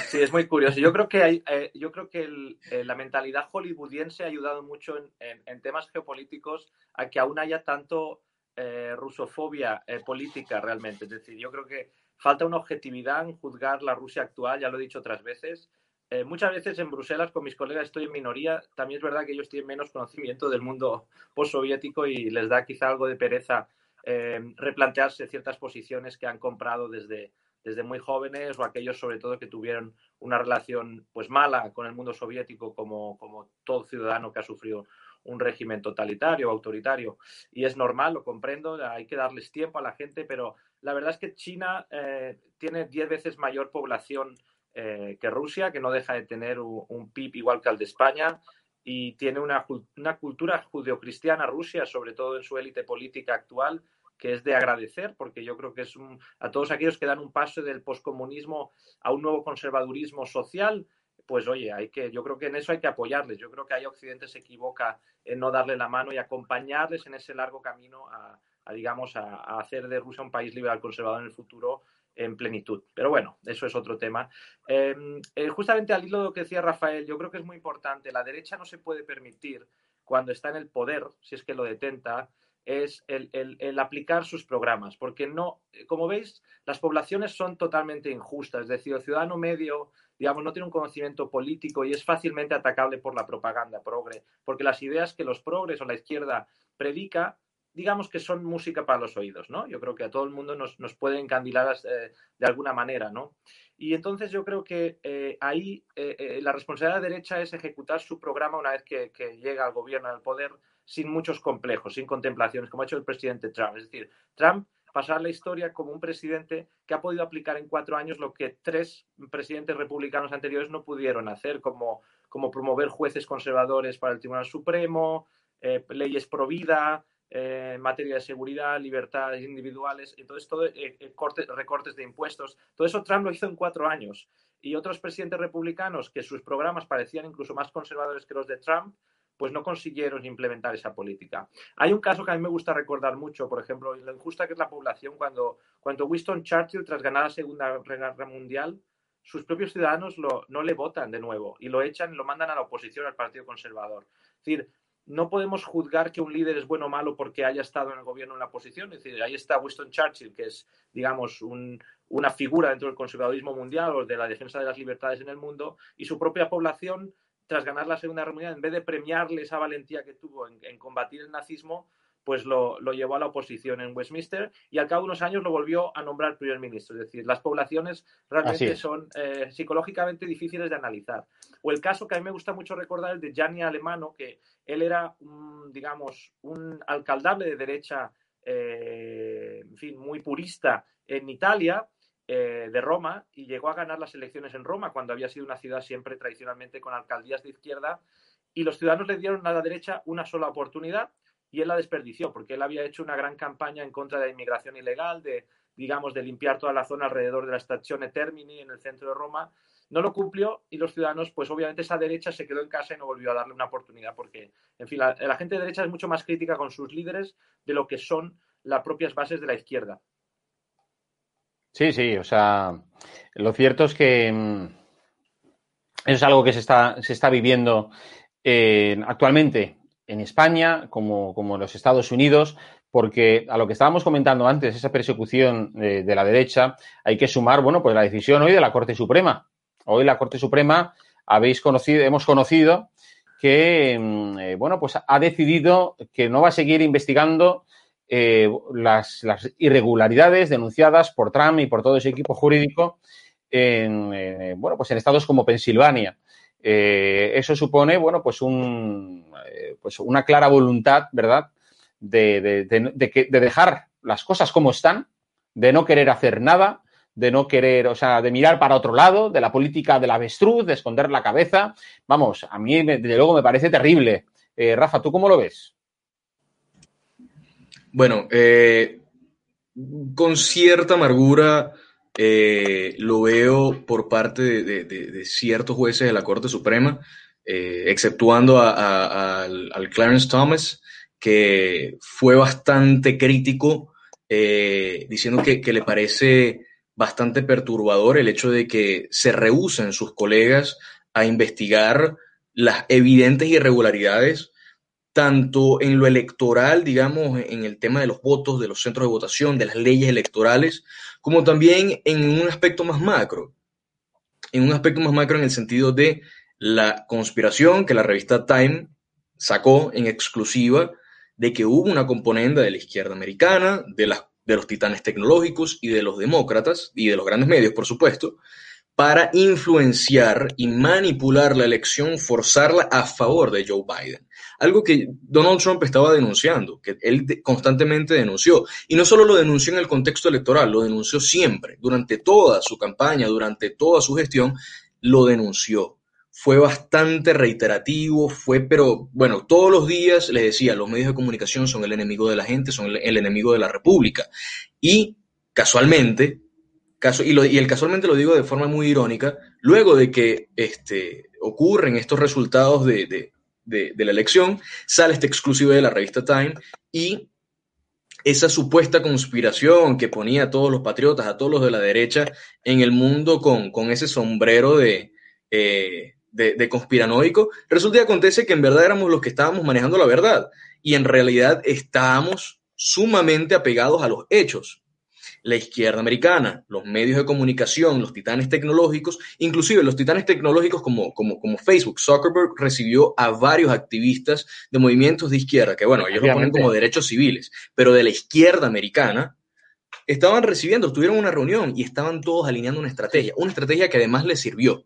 Sí, es muy curioso. Yo creo que, eh, yo creo que eh, la mentalidad hollywoodiense ha ayudado mucho en, temas geopolíticos a que aún haya tanto eh, rusofobia política realmente. Es decir, yo creo que falta una objetividad en juzgar la Rusia actual, ya lo he dicho otras veces. Muchas veces en Bruselas con mis colegas estoy en minoría. También es verdad que ellos tienen menos conocimiento del mundo postsoviético y les da quizá algo de pereza replantearse ciertas posiciones que han comprado desde, desde muy jóvenes o aquellos sobre todo que tuvieron una relación pues mala con el mundo soviético como, como todo ciudadano que ha sufrido un régimen totalitario, autoritario. Y es normal, lo comprendo, hay que darles tiempo a la gente, pero la verdad es que China eh, tiene 10 veces mayor población eh, que Rusia, que no deja de tener un, un, PIB igual que el de España, y tiene una, una cultura judeocristiana Rusia, sobre todo en su élite política actual, que es de agradecer, porque yo creo que es un, a todos aquellos que dan un paso del poscomunismo a un nuevo conservadurismo social, pues oye, hay que, yo creo que en eso hay que apoyarles. Yo creo que ahí Occidente se equivoca en no darle la mano y acompañarles en ese largo camino a, digamos, a, hacer de Rusia un país liberal conservador en el futuro en plenitud. Pero bueno, eso es otro tema. Eh, eh, justamente al hilo de lo que decía Rafael, yo creo que es muy importante. La derecha no se puede permitir, cuando está en el poder, si es que lo detenta, es el, el, aplicar sus programas, porque no, como veis, las poblaciones son totalmente injustas, es decir, el ciudadano medio, digamos, no tiene un conocimiento político y es fácilmente atacable por la propaganda progre, porque las ideas que los progres o la izquierda predica, digamos que son música para los oídos, ¿no? Yo creo que a todo el mundo nos, nos puede encandilar eh, de alguna manera, ¿no? Y entonces yo creo que eh, ahí eh, la responsabilidad de la derecha es ejecutar su programa una vez que, que llega al gobierno, al poder, sin muchos complejos, sin contemplaciones, como ha hecho el presidente Trump. Es decir, Trump pasar la historia como un presidente que ha podido aplicar en cuatro años lo que tres presidentes republicanos anteriores no pudieron hacer, como, como promover jueces conservadores para el Tribunal Supremo, eh, leyes pro vida, eh, en materia de seguridad, libertades individuales, entonces todo, eh, cortes, recortes de impuestos, todo eso Trump lo hizo en cuatro años. Y otros presidentes republicanos que sus programas parecían incluso más conservadores que los de Trump, pues no consiguieron implementar esa política. Hay un caso que a mí me gusta recordar mucho, por ejemplo, lo injusta que es la población cuando, cuando Winston Churchill, tras ganar la Segunda Guerra Mundial, sus propios ciudadanos no le votan de nuevo y lo echan lo mandan a la oposición al Partido Conservador. Es decir, no podemos juzgar que un líder es bueno o malo porque haya estado en el gobierno en la oposición. Es decir, ahí está Winston Churchill, que es, digamos, un, una figura dentro del conservadurismo mundial o de la defensa de las libertades en el mundo, y su propia población tras ganar la Segunda Guerra Mundial, en vez de premiarle esa valentía que tuvo en, en combatir el nazismo, pues lo, lo, llevó a la oposición en Westminster y al cabo de unos años lo volvió a nombrar primer ministro. Es decir, las poblaciones realmente son eh, psicológicamente difíciles de analizar. O el caso que a mí me gusta mucho recordar, el de Gianni Alemano, que él era, un, digamos, un alcaldable de derecha, eh, en fin, muy purista en Italia, eh, de Roma y llegó a ganar las elecciones en Roma cuando había sido una ciudad siempre tradicionalmente con alcaldías de izquierda y los ciudadanos le dieron a la derecha una sola oportunidad y él la desperdició porque él había hecho una gran campaña en contra de la inmigración ilegal, de, digamos, de limpiar toda la zona alrededor de la estación Termini en el centro de Roma, no lo cumplió y los ciudadanos, pues obviamente esa derecha se quedó en casa y no volvió a darle una oportunidad porque, en fin, la, gente de derecha es mucho más crítica con sus líderes de lo que son las propias bases de la izquierda. Sí, sí, o sea, lo cierto es que mm, eso es algo que se está, se está viviendo eh, actualmente en España como, como, en los Estados Unidos, porque a lo que estábamos comentando antes, esa persecución de, la derecha, hay que sumar, bueno, pues la decisión hoy de la Corte Suprema, Hoy la Corte Suprema habéis conocido, hemos conocido que, mm, eh, bueno, pues ha decidido que no va a seguir investigando eh, las, irregularidades denunciadas por Trump y por todo ese equipo jurídico en, eh, bueno, pues en estados como Pensilvania. eso supone, bueno, pues, un, pues una clara voluntad, ¿verdad?, de, de dejar las cosas como están, de no querer hacer nada, de no querer, o sea, de mirar para otro lado, de la política del avestruz, de esconder la cabeza. Vamos, a mí, desde luego, me parece terrible. Eh, Rafa, ¿tú cómo lo ves? Bueno, eh, con cierta amargura eh, lo veo por parte de, ciertos jueces de la Corte Suprema, exceptuando al, Clarence Thomas, que fue bastante crítico, diciendo que, que le parece bastante perturbador el hecho de que se rehúsen sus colegas a investigar las evidentes irregularidades, tanto en lo electoral, digamos, en el tema de los votos, de los centros de votación, de las leyes electorales, como también en un aspecto más macro. En un aspecto más macro en el sentido de la conspiración que la revista Time sacó en exclusiva de que hubo una componente de la izquierda americana, de las de los titanes tecnológicos y de los demócratas y de los grandes medios, por supuesto, para influenciar y manipular la elección, forzarla a favor de Joe Biden. Algo que Donald Trump estaba denunciando, que él constantemente denunció. Y no solo lo denunció en el contexto electoral, lo denunció siempre, durante toda su campaña, durante toda su gestión, lo denunció fue bastante reiterativo, fue, pero bueno, todos los días les decía, los medios de comunicación son el enemigo de la gente, son el, enemigo de la República. Y casualmente, caso, y, y, el casualmente lo digo de forma muy irónica, luego de que este, ocurren estos resultados de, de, la elección, sale esta exclusiva de la revista Time y esa supuesta conspiración que ponía a todos los patriotas, a todos los de la derecha en el mundo con, con ese sombrero de, eh, de, conspiranoico, resulta y acontece que en verdad éramos los que estábamos manejando la verdad y en realidad estábamos sumamente apegados a los hechos. La izquierda americana, los medios de comunicación, los titanes tecnológicos, inclusive los titanes tecnológicos como, como, como Facebook, Zuckerberg recibió a varios activistas de movimientos de izquierda, que bueno, ellos lo ponen como derechos civiles, pero de la izquierda americana, estaban recibiendo, tuvieron una reunión y estaban todos alineando una estrategia, una estrategia que además les sirvió.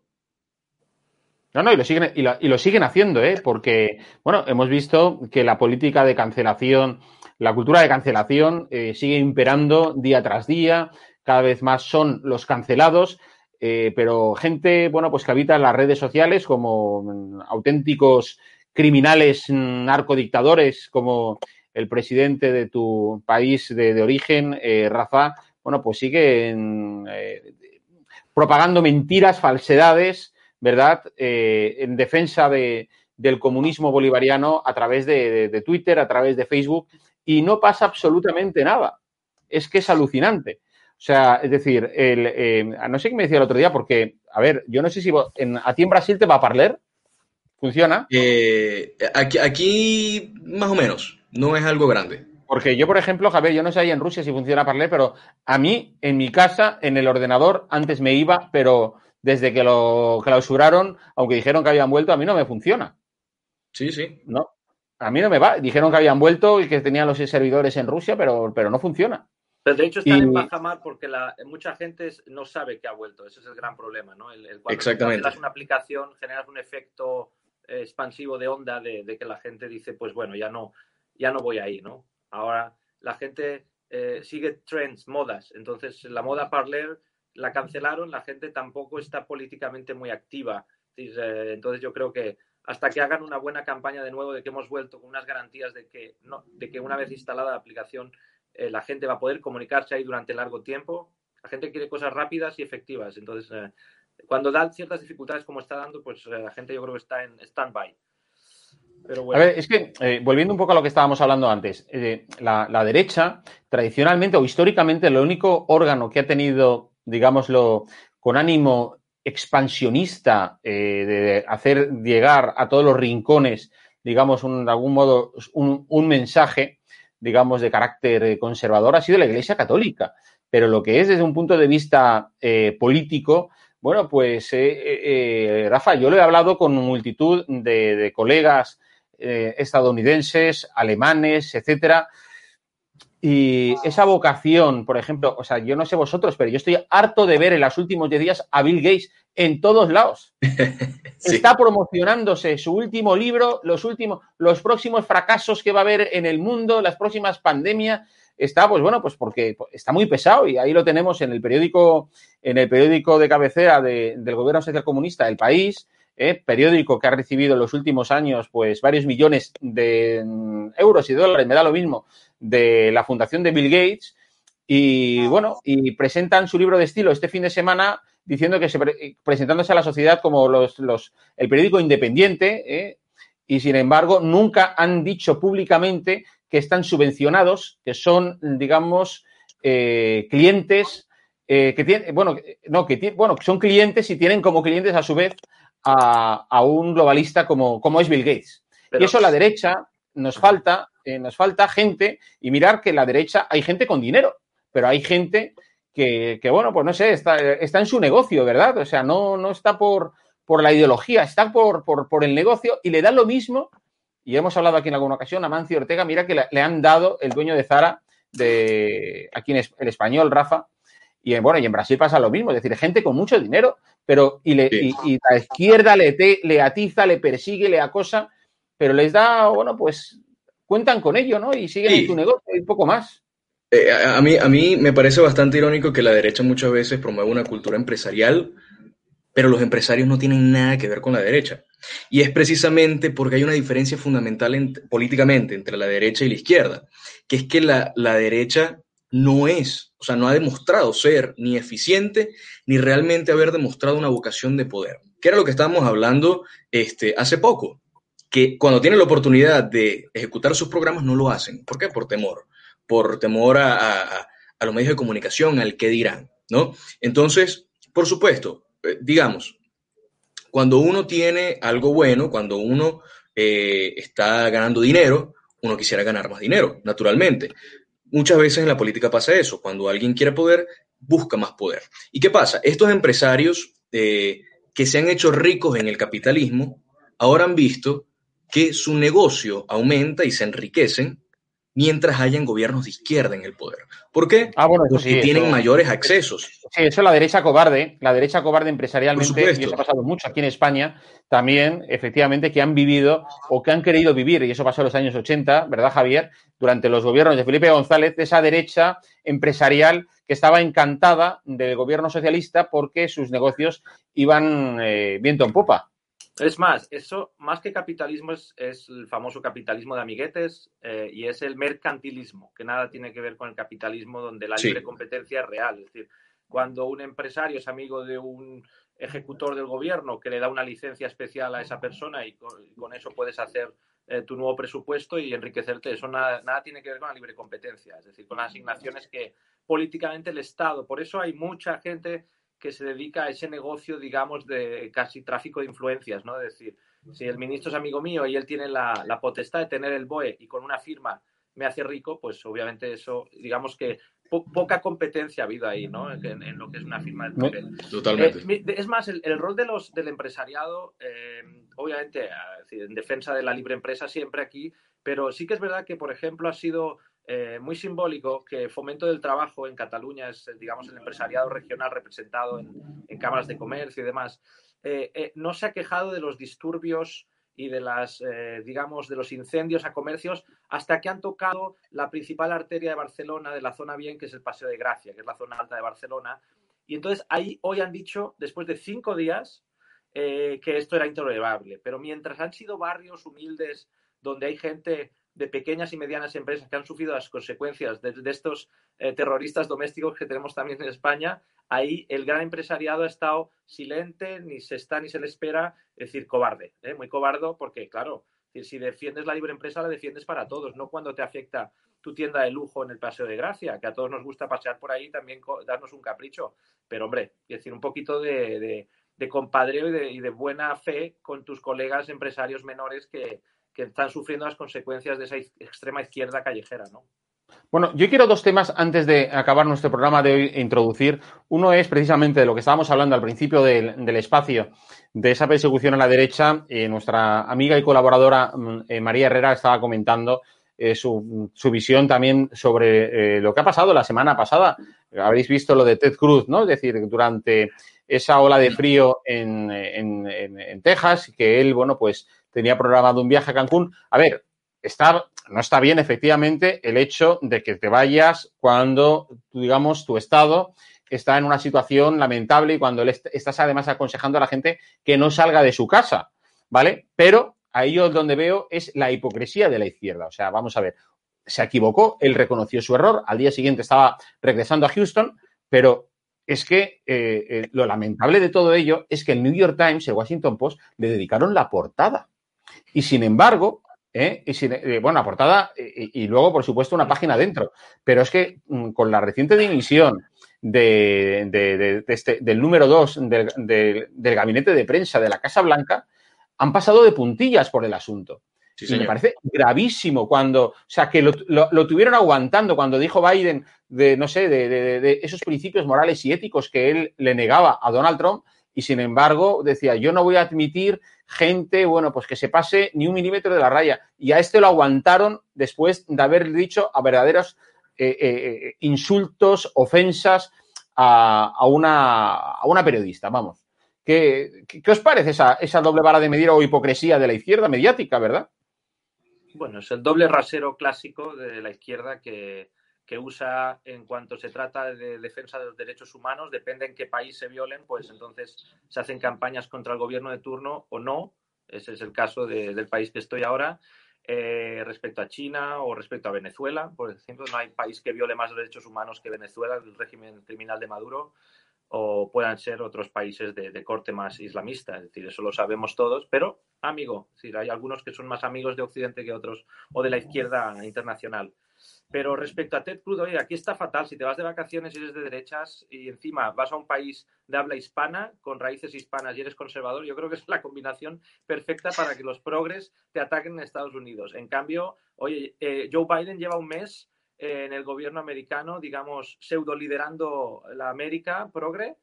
No, no, y lo siguen, y lo, siguen haciendo, ¿eh? porque, bueno, hemos visto que la política de cancelación, la cultura de cancelación eh, sigue imperando día tras día, cada vez más son los cancelados, eh, pero gente, bueno, pues que habita en las redes sociales como mm, auténticos criminales mm, narcodictadores, como el presidente de tu país de, origen, eh, Rafa, bueno, pues siguen propagando mentiras, falsedades, ¿verdad?, en defensa de, del comunismo bolivariano a través de, Twitter, a través de Facebook, y no pasa absolutamente nada. Es que es alucinante. O sea, es decir, el, eh, no sé qué me decía el otro día, porque, a ver, yo no sé si en, a ti en Brasil te va a parler. ¿Funciona? Eh, aquí, aquí, más o menos, no es algo grande. Porque yo, por ejemplo, Javier, yo no sé ahí en Rusia si funciona Parler, pero a mí, en mi casa, en el ordenador, antes me iba, pero desde que lo clausuraron, aunque dijeron que habían vuelto, a mí no me funciona. Sí, sí. No, a mí no me va. Dijeron que habían vuelto y que tenían los servidores en Rusia, pero, pero no funciona. Pero de hecho están en bajamar porque la, mucha gente no sabe que ha vuelto. Ese es el gran problema, ¿no? El, cuando Exactamente. generas una aplicación, generas un efecto expansivo de onda de, que la gente dice, pues bueno, ya no, ya no voy ahí, ¿no? Ahora la gente eh, sigue trends, modas. Entonces la moda parler la cancelaron, la gente tampoco está políticamente muy activa. Eh, entonces yo creo que hasta que hagan una buena campaña de nuevo de que hemos vuelto con unas garantías de que, no, de que una vez instalada la aplicación eh, la gente va a poder comunicarse ahí durante largo tiempo. La gente quiere cosas rápidas y efectivas. Entonces, eh, cuando da ciertas dificultades como está dando, pues eh, la gente yo creo que está en stand-by. A ver, es que volviendo un poco a lo que estábamos hablando antes, la, la, derecha, tradicionalmente o históricamente, el único órgano que ha tenido, digámoslo, con ánimo expansionista de hacer llegar a todos los rincones, digamos, de algún modo, un, un mensaje, digamos, de carácter eh, conservador ha sido la Iglesia Católica. Pero lo que es desde un punto de vista eh, político, bueno, pues, eh, Rafa, yo lo he hablado con multitud de, colegas estadounidenses, alemanes, etcétera, y esa vocación, por ejemplo, o sea, yo no sé vosotros, pero yo estoy harto de ver en los últimos 10 días a Bill Gates en todos lados. Está promocionándose su último libro, los últimos, los próximos fracasos que va a haber en el mundo, las próximas pandemias. Está, pues bueno, pues porque está muy pesado y ahí lo tenemos en el periódico, en el periódico de cabecera del gobierno social comunista, El País, ¿eh? periódico que ha recibido en los últimos años, pues varios millones de euros y dólares, me da lo mismo, de la fundación de Bill Gates. Y bueno, y presentan su libro de estilo este fin de semana diciendo que se, presentándose a la sociedad como los, los el periódico independiente, ¿eh? y sin embargo nunca han dicho públicamente que están subvencionados, que son, digamos, eh, clientes eh, que tienen, bueno, no, que bueno, son clientes y tienen como clientes a su vez a, a un globalista como, como es Bill Gates. Y eso la derecha nos falta, nos falta gente, y mirar que la derecha hay gente con dinero, pero hay gente que, bueno, pues no sé, está, está, en su negocio, ¿verdad? O sea, no, no está por, por la ideología, está por, por, por, el negocio y le dan lo mismo. Y hemos hablado aquí en alguna ocasión a Mancio Ortega, mira que le, han dado el dueño de Zara, de aquí en el español, Rafa, y en, bueno, y en Brasil pasa lo mismo, es decir, gente con mucho dinero, pero y, le, y, la izquierda le, le atiza, le persigue, le acosa, pero les da, bueno, pues cuentan con ello, ¿no? Y siguen en su negocio y poco más. Eh, a, mí, a mí me parece bastante irónico que la derecha muchas veces promueve una cultura empresarial, pero los empresarios no tienen nada que ver con la derecha. Y es precisamente porque hay una diferencia fundamental políticamente entre la derecha y la izquierda, que es que la, la derecha no es, o sea, no ha demostrado ser ni eficiente ni realmente haber demostrado una vocación de poder, que era lo que estábamos hablando este, hace poco, que cuando tienen la oportunidad de ejecutar sus programas no lo hacen. ¿Por qué? Por temor por temor a, los medios de comunicación, al que dirán, ¿no? Entonces, por supuesto, eh, digamos, cuando uno tiene algo bueno, cuando uno eh, está ganando dinero, uno quisiera ganar más dinero, naturalmente. Muchas veces en la política pasa eso, cuando alguien quiere poder, busca más poder. ¿Y qué pasa? Estos empresarios eh, que se han hecho ricos en el capitalismo, ahora han visto que su negocio aumenta y se enriquecen mientras hayan gobiernos de izquierda en el poder. ¿Por qué? Ah, bueno, Porque tienen mayores accesos. Sí, eso es la derecha cobarde, la derecha cobarde empresarialmente, y eso ha pasado mucho aquí en España, también, efectivamente, que han vivido o que han querido vivir, y eso pasó en los años 80, ¿verdad, Javier? Durante los gobiernos de Felipe González, de esa derecha empresarial que estaba encantada del gobierno socialista porque sus negocios iban eh, viento en popa. Es más, eso más que capitalismo es, el famoso capitalismo de amiguetes eh, y es el mercantilismo, que nada tiene que ver con el capitalismo donde la libre competencia es real. Es decir, cuando un empresario es amigo de un ejecutor del gobierno que le da una licencia especial a esa persona y con, eso puedes hacer eh, tu nuevo presupuesto y enriquecerte, eso nada, nada tiene que ver con la libre competencia, es decir, con las asignaciones que políticamente el Estado. Por eso hay mucha gente que se dedica a ese negocio, digamos, de casi tráfico de influencias, ¿no? Es decir, si el ministro es amigo mío y él tiene la, la potestad de tener el BOE y con una firma me hace rico, pues obviamente eso, digamos que poca competencia ha habido ahí, ¿no? En, lo que es una firma del papel. Totalmente. Eh, es más, el, rol de los, del empresariado, eh, obviamente, en defensa de la libre empresa siempre aquí, pero sí que es verdad que, por ejemplo, ha sido eh, muy simbólico que Fomento del Trabajo en Cataluña es, digamos, el empresariado regional representado en, cámaras de comercio y demás, eh, eh, no se ha quejado de los disturbios y de las, digamos, de los incendios a comercios hasta que han tocado la principal arteria de Barcelona, de la zona bien, que es el Paseo de Gracia, que es la zona alta de Barcelona. Y entonces ahí hoy han dicho, después de cinco días, que esto era intolerable. Pero mientras han sido barrios humildes donde hay gente de pequeñas y medianas empresas que han sufrido las consecuencias de, estos eh, terroristas domésticos que tenemos también en España, ahí el gran empresariado ha estado silente, ni se está ni se le espera, es decir, cobarde, ¿eh? muy cobardo, porque claro, si defiendes la libre empresa, la defiendes para todos, no cuando te afecta tu tienda de lujo en el Paseo de Gracia, que a todos nos gusta pasear por ahí también darnos un capricho. Pero hombre, es decir, un poquito de, compadreo y de, buena fe con tus colegas empresarios menores que, que están sufriendo las consecuencias de esa extrema izquierda callejera, ¿no? Bueno, yo quiero dos temas antes de acabar nuestro programa de hoy e introducir. Uno es precisamente de lo que estábamos hablando al principio del, espacio, de esa persecución a la derecha. Eh, nuestra amiga y colaboradora mm, eh, María Herrera estaba comentando eh, su, visión también sobre lo que ha pasado la semana pasada. Habréis visto lo de Ted Cruz, ¿no? Es decir, durante esa ola de frío en, en Texas, que él, bueno, pues tenía programado un viaje a Cancún. A ver, no está bien efectivamente el hecho de que te vayas cuando, digamos, tu estado está en una situación lamentable y cuando estás además aconsejando a la gente que no salga de su casa, ¿vale? Pero ahí yo donde veo es la hipocresía de la izquierda. O sea, vamos a ver, se equivocó, él reconoció su error, al día siguiente estaba regresando a Houston, pero es que eh, eh, lo lamentable de todo ello es que el New York Times, el Washington Post, le dedicaron la portada. Y sin embargo, ¿eh? Y eh, bueno, la portada y, luego, por supuesto, una página dentro. Pero es que mm, con la reciente dimisión de, este, del número 2 del, gabinete de prensa de la Casa Blanca, han pasado de puntillas por el asunto. y me parece gravísimo cuando, o sea, que lo, lo, tuvieron aguantando cuando dijo Biden de, no sé, de, esos principios morales y éticos que él le negaba a Donald Trump y sin embargo decía, yo no voy a admitir gente, bueno, pues que se pase ni un milímetro de la raya. Y a este lo aguantaron después de haber dicho a verdaderos eh, eh, eh, insultos, ofensas a, una, a, una, periodista, vamos. ¿Qué, qué os parece esa, esa doble vara de medir o hipocresía de la izquierda mediática, verdad? Bueno, es el doble rasero clásico de la izquierda que, que usa en cuanto se trata de defensa de los derechos humanos, depende en qué país se violen, pues entonces se hacen campañas contra el gobierno de turno o no. Ese es el caso del país que estoy ahora. Eh, respecto a China o respecto a Venezuela, por ejemplo, no hay país que viole más derechos humanos que Venezuela, el régimen criminal de Maduro, o puedan ser otros países de, corte más islamista. Es decir, eso lo sabemos todos, pero amigo, es hay algunos que son más amigos de Occidente que otros, o de la izquierda internacional. Pero respecto a Ted Cruz, oye, aquí está fatal. Si te vas de vacaciones y eres de derechas y encima vas a un país de habla hispana, con raíces hispanas y eres conservador, yo creo que es la combinación perfecta para que los progres te ataquen en Estados Unidos. En cambio, oye, eh, Joe Biden lleva un mes en el gobierno americano, digamos, pseudo liderando la América progre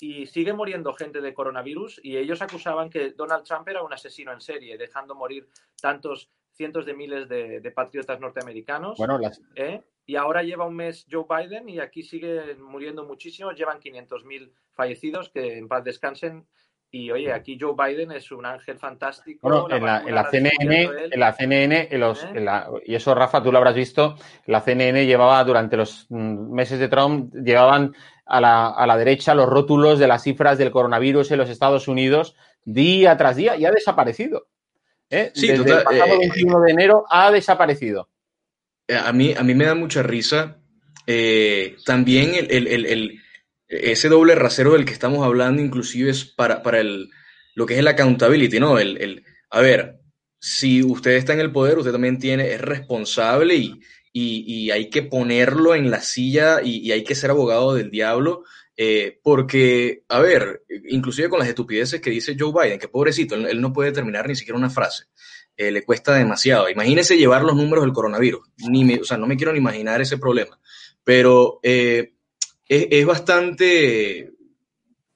y sigue muriendo gente de coronavirus y ellos acusaban que Donald Trump era un asesino en serie, dejando morir tantos cientos de miles de, patriotas norteamericanos. Bueno, ¿eh? Y ahora lleva un mes Joe Biden y aquí sigue muriendo muchísimos. Llevan 500.000 fallecidos, que en paz descansen. Y oye, aquí Joe Biden es un ángel fantástico. Bueno, en la, CNN, en la CNN, los, ¿Eh? y eso Rafa, tú lo habrás visto, la CNN llevaba durante los mm, meses de Trump, llevaban a la, a la derecha los rótulos de las cifras del coronavirus en los Estados Unidos día tras día y ha desaparecido. ¿eh? Sí, Desde el pasado 21 eh, de enero ha desaparecido. A mí, a mí me da mucha risa también el, ese doble rasero del que estamos hablando, inclusive es para, para el, lo que es el accountability, ¿no? El, a ver, si usted está en el poder, usted también tiene, es responsable y, y, hay que ponerlo en la silla y, y, hay que ser abogado del diablo eh, porque, a ver, inclusive con las estupideces que dice Joe Biden, que pobrecito, él, no puede terminar ni siquiera una frase. Eh, le cuesta demasiado. Imagínese llevar los números del coronavirus. Ni o sea, no me quiero ni imaginar ese problema. Pero eh, es, bastante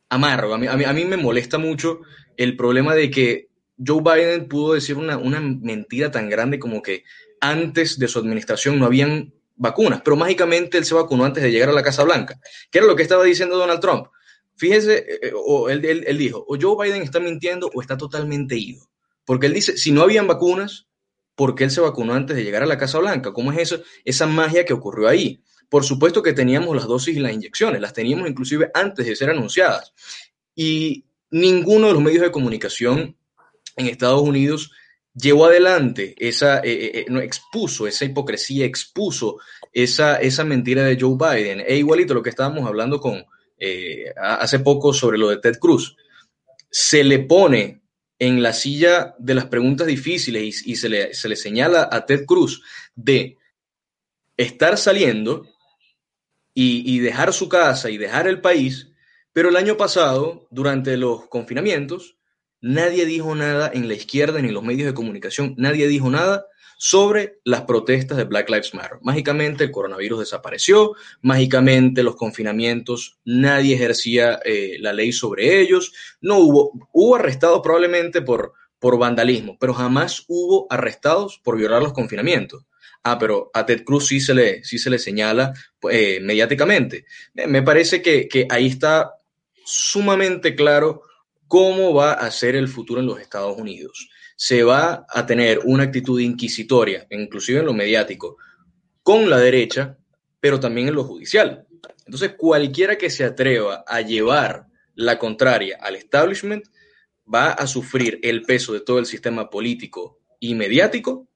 amargo. A mí, a, mí, me molesta mucho el problema de que Joe Biden pudo decir una, una mentira tan grande como que antes de su administración no habían vacunas, pero mágicamente él se vacunó antes de llegar a la Casa Blanca. ¿Qué era lo que estaba diciendo Donald Trump? Fíjese, eh, eh, o él, él, dijo, o Joe Biden está mintiendo o está totalmente ido. Porque él dice, si no habían vacunas, ¿por qué él se vacunó antes de llegar a la Casa Blanca? ¿Cómo es eso? Esa magia que ocurrió ahí. Por supuesto que teníamos las dosis y las inyecciones, las teníamos inclusive antes de ser anunciadas. Y ninguno de los medios de comunicación en Estados Unidos llevó adelante esa, eh, no, expuso esa hipocresía, expuso esa, esa mentira de Joe Biden. E igualito lo que estábamos hablando con hace poco sobre lo de Ted Cruz. Se le pone en la silla de las preguntas difíciles y, se, le, se le señala a Ted Cruz de estar saliendo y, dejar su casa y dejar el país, pero el año pasado, durante los confinamientos, nadie dijo nada en la izquierda ni en los medios de comunicación, nadie dijo nada sobre las protestas de Black Lives Matter. Mágicamente el coronavirus desapareció, mágicamente los confinamientos, nadie ejercía eh, la ley sobre ellos, no hubo, hubo arrestados probablemente por, por vandalismo, pero jamás hubo arrestados por violar los confinamientos. Ah, pero a Ted Cruz sí se le, sí se le señala eh, mediáticamente. Me parece que, ahí está sumamente claro cómo va a ser el futuro en los Estados Unidos. Se va a tener una actitud inquisitoria, inclusive en lo mediático, con la derecha, pero también en lo judicial. Entonces, cualquiera que se atreva a llevar la contraria al establishment va a sufrir el peso de todo el sistema político y mediático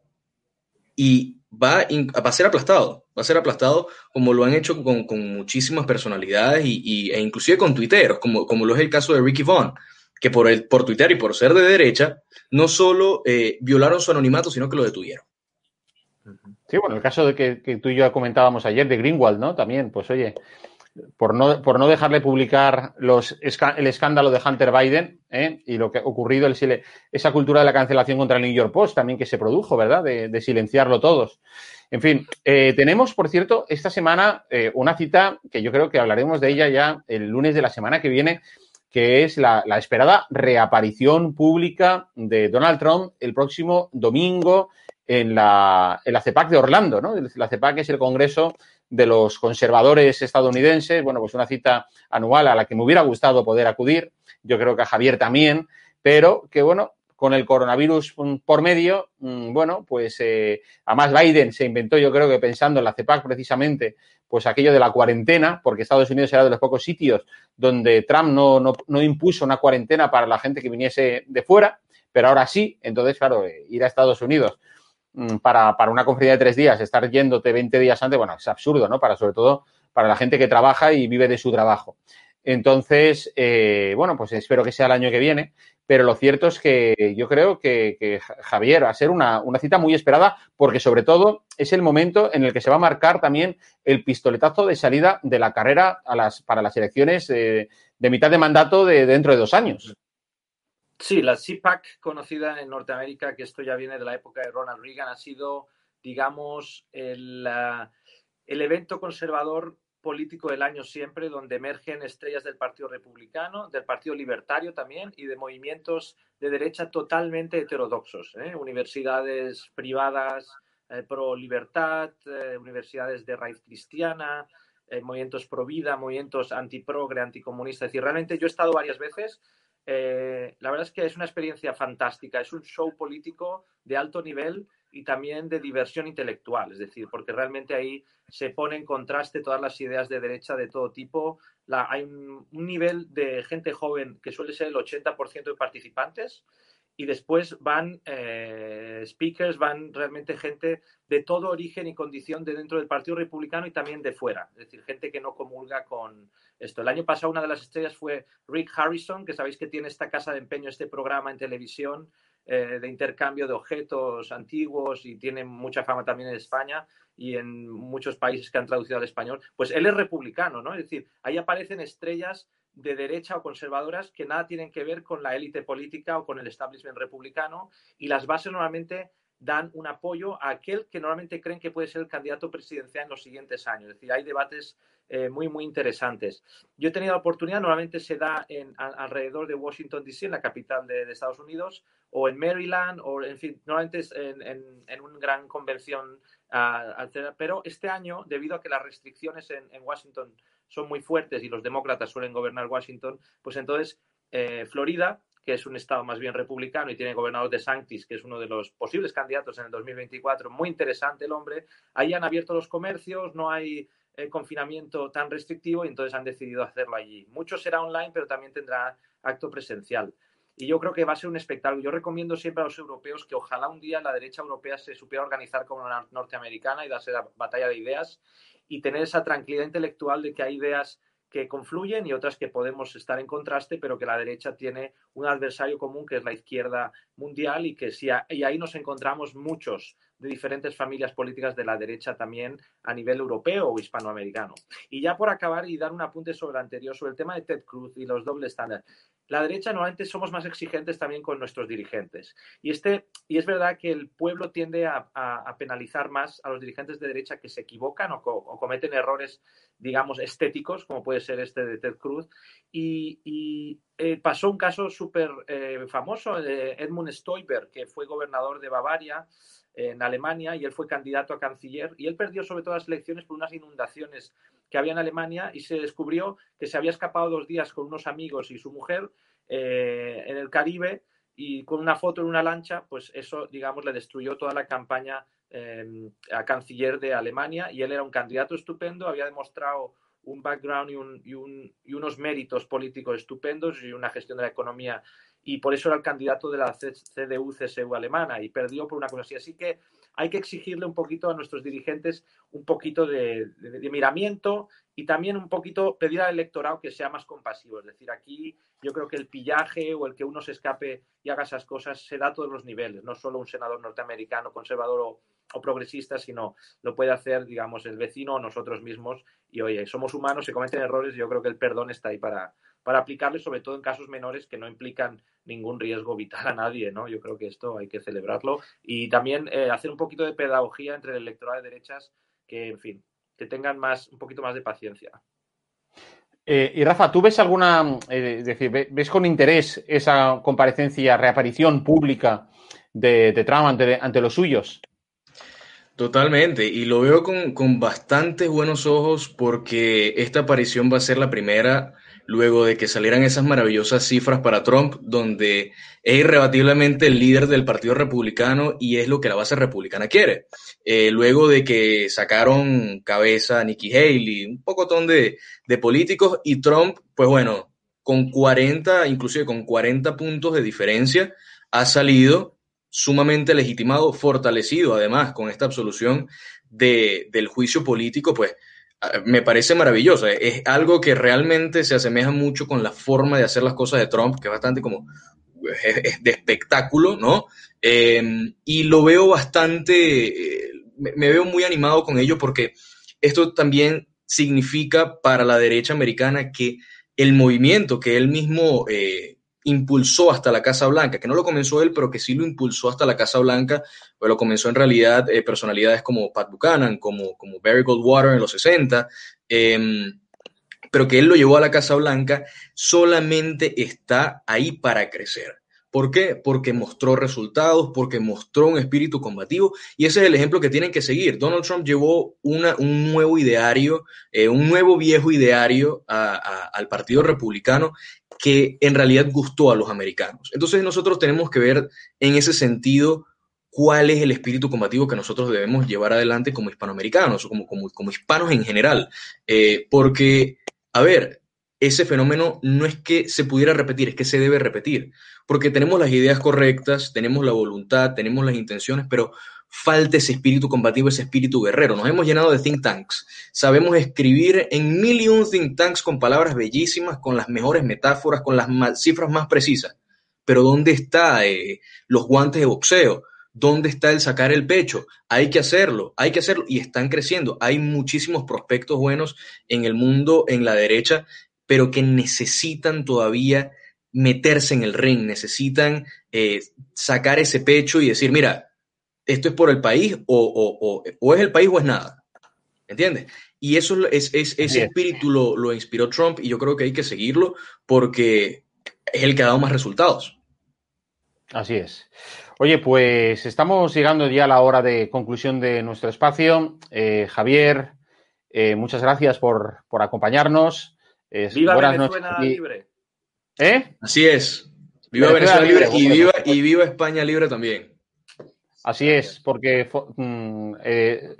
y va, a ser aplastado, va a ser aplastado como lo han hecho con, muchísimas personalidades y, e inclusive con tuiteros, como, como lo es el caso de Ricky Vaughn, que por, el, por y por ser de derecha, no solo eh, violaron su anonimato, sino que lo detuvieron. Sí, bueno, el caso de que, tú y yo comentábamos ayer de Greenwald, ¿no? También, pues oye, por no, por no dejarle publicar los, el escándalo de Hunter Biden ¿eh? y lo que ha ocurrido, el, esa cultura de la cancelación contra el New York Post también que se produjo, ¿verdad? De, silenciarlo todos. En fin, eh, tenemos, por cierto, esta semana eh, una cita que yo creo que hablaremos de ella ya el lunes de la semana que viene, que es la, la esperada reaparición pública de Donald Trump el próximo domingo en la, en la CEPAC de Orlando, ¿no? La CEPAC es el Congreso de los conservadores estadounidenses, bueno, pues una cita anual a la que me hubiera gustado poder acudir, yo creo que a Javier también, pero que bueno, con el coronavirus por medio, mm, bueno, pues eh, además Biden se inventó, yo creo que pensando en la CEPAC precisamente, pues aquello de la cuarentena, porque Estados Unidos era de los pocos sitios donde Trump no, no, no impuso una cuarentena para la gente que viniese de fuera, pero ahora sí, entonces, claro, eh, ir a Estados Unidos Mm, para, para, una conferencia de tres días, estar yéndote 20 días antes, bueno, es absurdo, ¿no? Para sobre todo para la gente que trabaja y vive de su trabajo. Entonces, eh, bueno, pues espero que sea el año que viene, pero lo cierto es que yo creo que, Javier va a ser una, cita muy esperada porque sobre todo es el momento en el que se va a marcar también el pistoletazo de salida de la carrera para las elecciones de mitad de mandato de dentro de dos años. Sí, la CPAC conocida en Norteamérica, que esto ya viene de la época de Ronald Reagan, ha sido, digamos, el, el evento conservador político del año siempre, donde emergen estrellas del Partido Republicano, del Partido Libertario también y de movimientos de derecha totalmente heterodoxos. ¿eh? Universidades privadas eh, pro libertad, eh, universidades de raíz cristiana, movimientos pro vida, movimientos antiprogre, anticomunista. Es decir, realmente yo he estado varias veces la verdad es que es una experiencia fantástica, es un show político de alto nivel y también de diversión intelectual, es decir, porque realmente ahí se pone en contraste todas las ideas de derecha de todo tipo. hay un, nivel de gente joven que suele ser el 80% de participantes y después van eh, speakers, van realmente gente de todo origen y condición de dentro del Partido Republicano y también de fuera, es decir, gente que no comulga con esto. El año pasado una de las estrellas fue Rick Harrison, que sabéis que tiene esta casa de empeño, este programa en televisión eh, de intercambio de objetos antiguos y tiene mucha fama también en España y en muchos países que han traducido al español. Pues él es republicano, ¿no? Es decir, ahí aparecen estrellas de derecha o conservadoras que nada tienen que ver con la élite política o con el establishment republicano y las bases normalmente dan un apoyo a aquel que normalmente creen que puede ser el candidato presidencial en los siguientes años. Es decir, hay debates eh, muy, muy interesantes. Una tenido la oportunidad, normalmente se da en, alrededor de Washington, D.C., en la capital de, Estados Unidos, o en Maryland, o en fin, normalmente es en, una gran convención. Pero este año, debido a que las restricciones en, Washington son muy fuertes y los demócratas suelen gobernar Washington, pues entonces eh, Florida, que es un estado más bien republicano y tiene gobernador de Sanctis, que es uno de los posibles candidatos en el 2024, muy interesante el hombre, ahí han abierto los comercios, no hay eh, confinamiento tan restrictivo y entonces han decidido hacerlo allí. Mucho será online, pero también tendrá acto presencial. y yo creo que va a ser un espectáculo. Yo recomiendo siempre a los europeos que ojalá un día la derecha europea se supiera organizar como la norteamericana y darse la batalla de ideas y tener esa tranquilidad intelectual de que hay ideas que confluyen y otras que podemos estar en contraste, pero que la derecha tiene un adversario común que es la izquierda mundial y que si y ahí nos encontramos muchos de diferentes familias políticas de la derecha también a nivel europeo o hispanoamericano. Y ya por acabar y dar un apunte sobre el anterior, sobre el tema de Ted Cruz y los dobles estándares. La derecha normalmente somos más exigentes también con nuestros dirigentes. Y, este, y es verdad que el pueblo tiende a, penalizar más a los dirigentes de derecha que se equivocan o, cometen errores, digamos, estéticos, como puede ser este de Ted Cruz. Y, eh, pasó un caso súper eh, famoso de Edmund Stoiber, que fue gobernador de Bavaria en Alemania y él fue candidato a canciller y él perdió sobre todo las elecciones por unas inundaciones que había en Alemania y se descubrió que se había escapado dos días con unos amigos y su mujer eh, en el Caribe y con una foto en una lancha, pues eso, digamos, le destruyó toda la campaña em, a canciller de Alemania y él era un candidato estupendo, había demostrado un background y, y unos méritos políticos estupendos y una gestión de la economía y por eso era el candidato de la CDU-CSU alemana y perdió por una cosa así. Así que hay que exigirle un poquito a nuestros dirigentes un poquito de, miramiento y también un poquito pedir al electorado que sea más compasivo. Es decir, aquí yo creo que el pillaje o el que uno se escape y haga esas cosas se da a todos los niveles, no solo un senador norteamericano, conservador o, o progresista, sino lo puede hacer, digamos, el vecino o nosotros mismos. Y oye, somos humanos, se cometen errores y yo creo que el perdón está ahí para, para aplicarle, sobre todo en casos menores que no implican ningún riesgo vital a nadie, ¿no? Yo creo que esto hay que celebrarlo y también eh, hacer un poquito de pedagogía entre el electorado de derechas que, en fin, que tengan más, un poquito más de paciencia. Eh, y Rafa, ¿tú ves alguna, eh, decir, ves con interés esa comparecencia, reaparición pública de, Trump ante, los suyos? Totalmente, y lo veo con, con bastantes buenos ojos porque esta aparición va a ser la primera luego de que salieran esas maravillosas cifras para Trump, donde es irrebatiblemente el líder del Partido Republicano y es lo que la base republicana quiere. Eh, luego de que sacaron cabeza a Nikki Haley, un pocotón de, de políticos, y Trump, pues bueno, con 40, inclusive con 40 puntos de diferencia, ha salido sumamente legitimado, fortalecido además con esta absolución de, del juicio político, pues me parece maravilloso. Es algo que realmente se asemeja mucho con la forma de hacer las cosas de Trump, que es bastante como de espectáculo, ¿no? Em, y lo veo bastante, eh, me, veo muy animado con ello porque esto también significa para la derecha americana que el movimiento que él mismo eh, impulsó hasta la Casa Blanca, que no lo comenzó él, pero que sí lo impulsó hasta la Casa Blanca, pues lo comenzó en realidad eh, personalidades como Pat Buchanan, como, como Barry Goldwater en los 60, em, pero que él lo llevó a la Casa Blanca, solamente está ahí para crecer. ¿Por qué? Porque mostró resultados, porque mostró un espíritu combativo y ese es el ejemplo que tienen que seguir. Donald Trump llevó una, un nuevo ideario, eh, un nuevo viejo ideario al Partido Republicano que en realidad gustó a los americanos. Entonces nosotros tenemos que ver en ese sentido cuál es el espíritu combativo que nosotros debemos llevar adelante como hispanoamericanos o como, como, hispanos en general. Eh, porque, a ver, ese fenómeno no es que se pudiera repetir, es que se debe repetir. Porque tenemos las ideas correctas, tenemos la voluntad, tenemos las intenciones, pero falta ese espíritu combativo, ese espíritu guerrero. Nos hemos llenado de think tanks. Sabemos escribir en mil y un think tanks con palabras bellísimas, con las mejores metáforas, con las cifras más precisas. Pero ¿dónde están eh, los guantes de boxeo? ¿Dónde está el sacar el pecho? Hay que hacerlo, hay que hacerlo. Y están creciendo. Hay muchísimos prospectos buenos en el mundo, en la derecha, pero que necesitan todavía meterse en el ring, necesitan eh, sacar ese pecho y decir, mira, esto es por el país o, es el país o es nada. ¿Entiendes? Y eso es, ese espíritu lo, inspiró Trump y yo creo que hay que seguirlo porque es el que ha dado más resultados. Así es. Oye, pues estamos llegando ya a la hora de conclusión de nuestro espacio. Eh, Javier, eh, muchas gracias por, acompañarnos. viva Venezuela libre. ¿Eh? Así es. Viva Venezuela, libre, y, viva, y viva España libre también. Así es, porque mm, eh,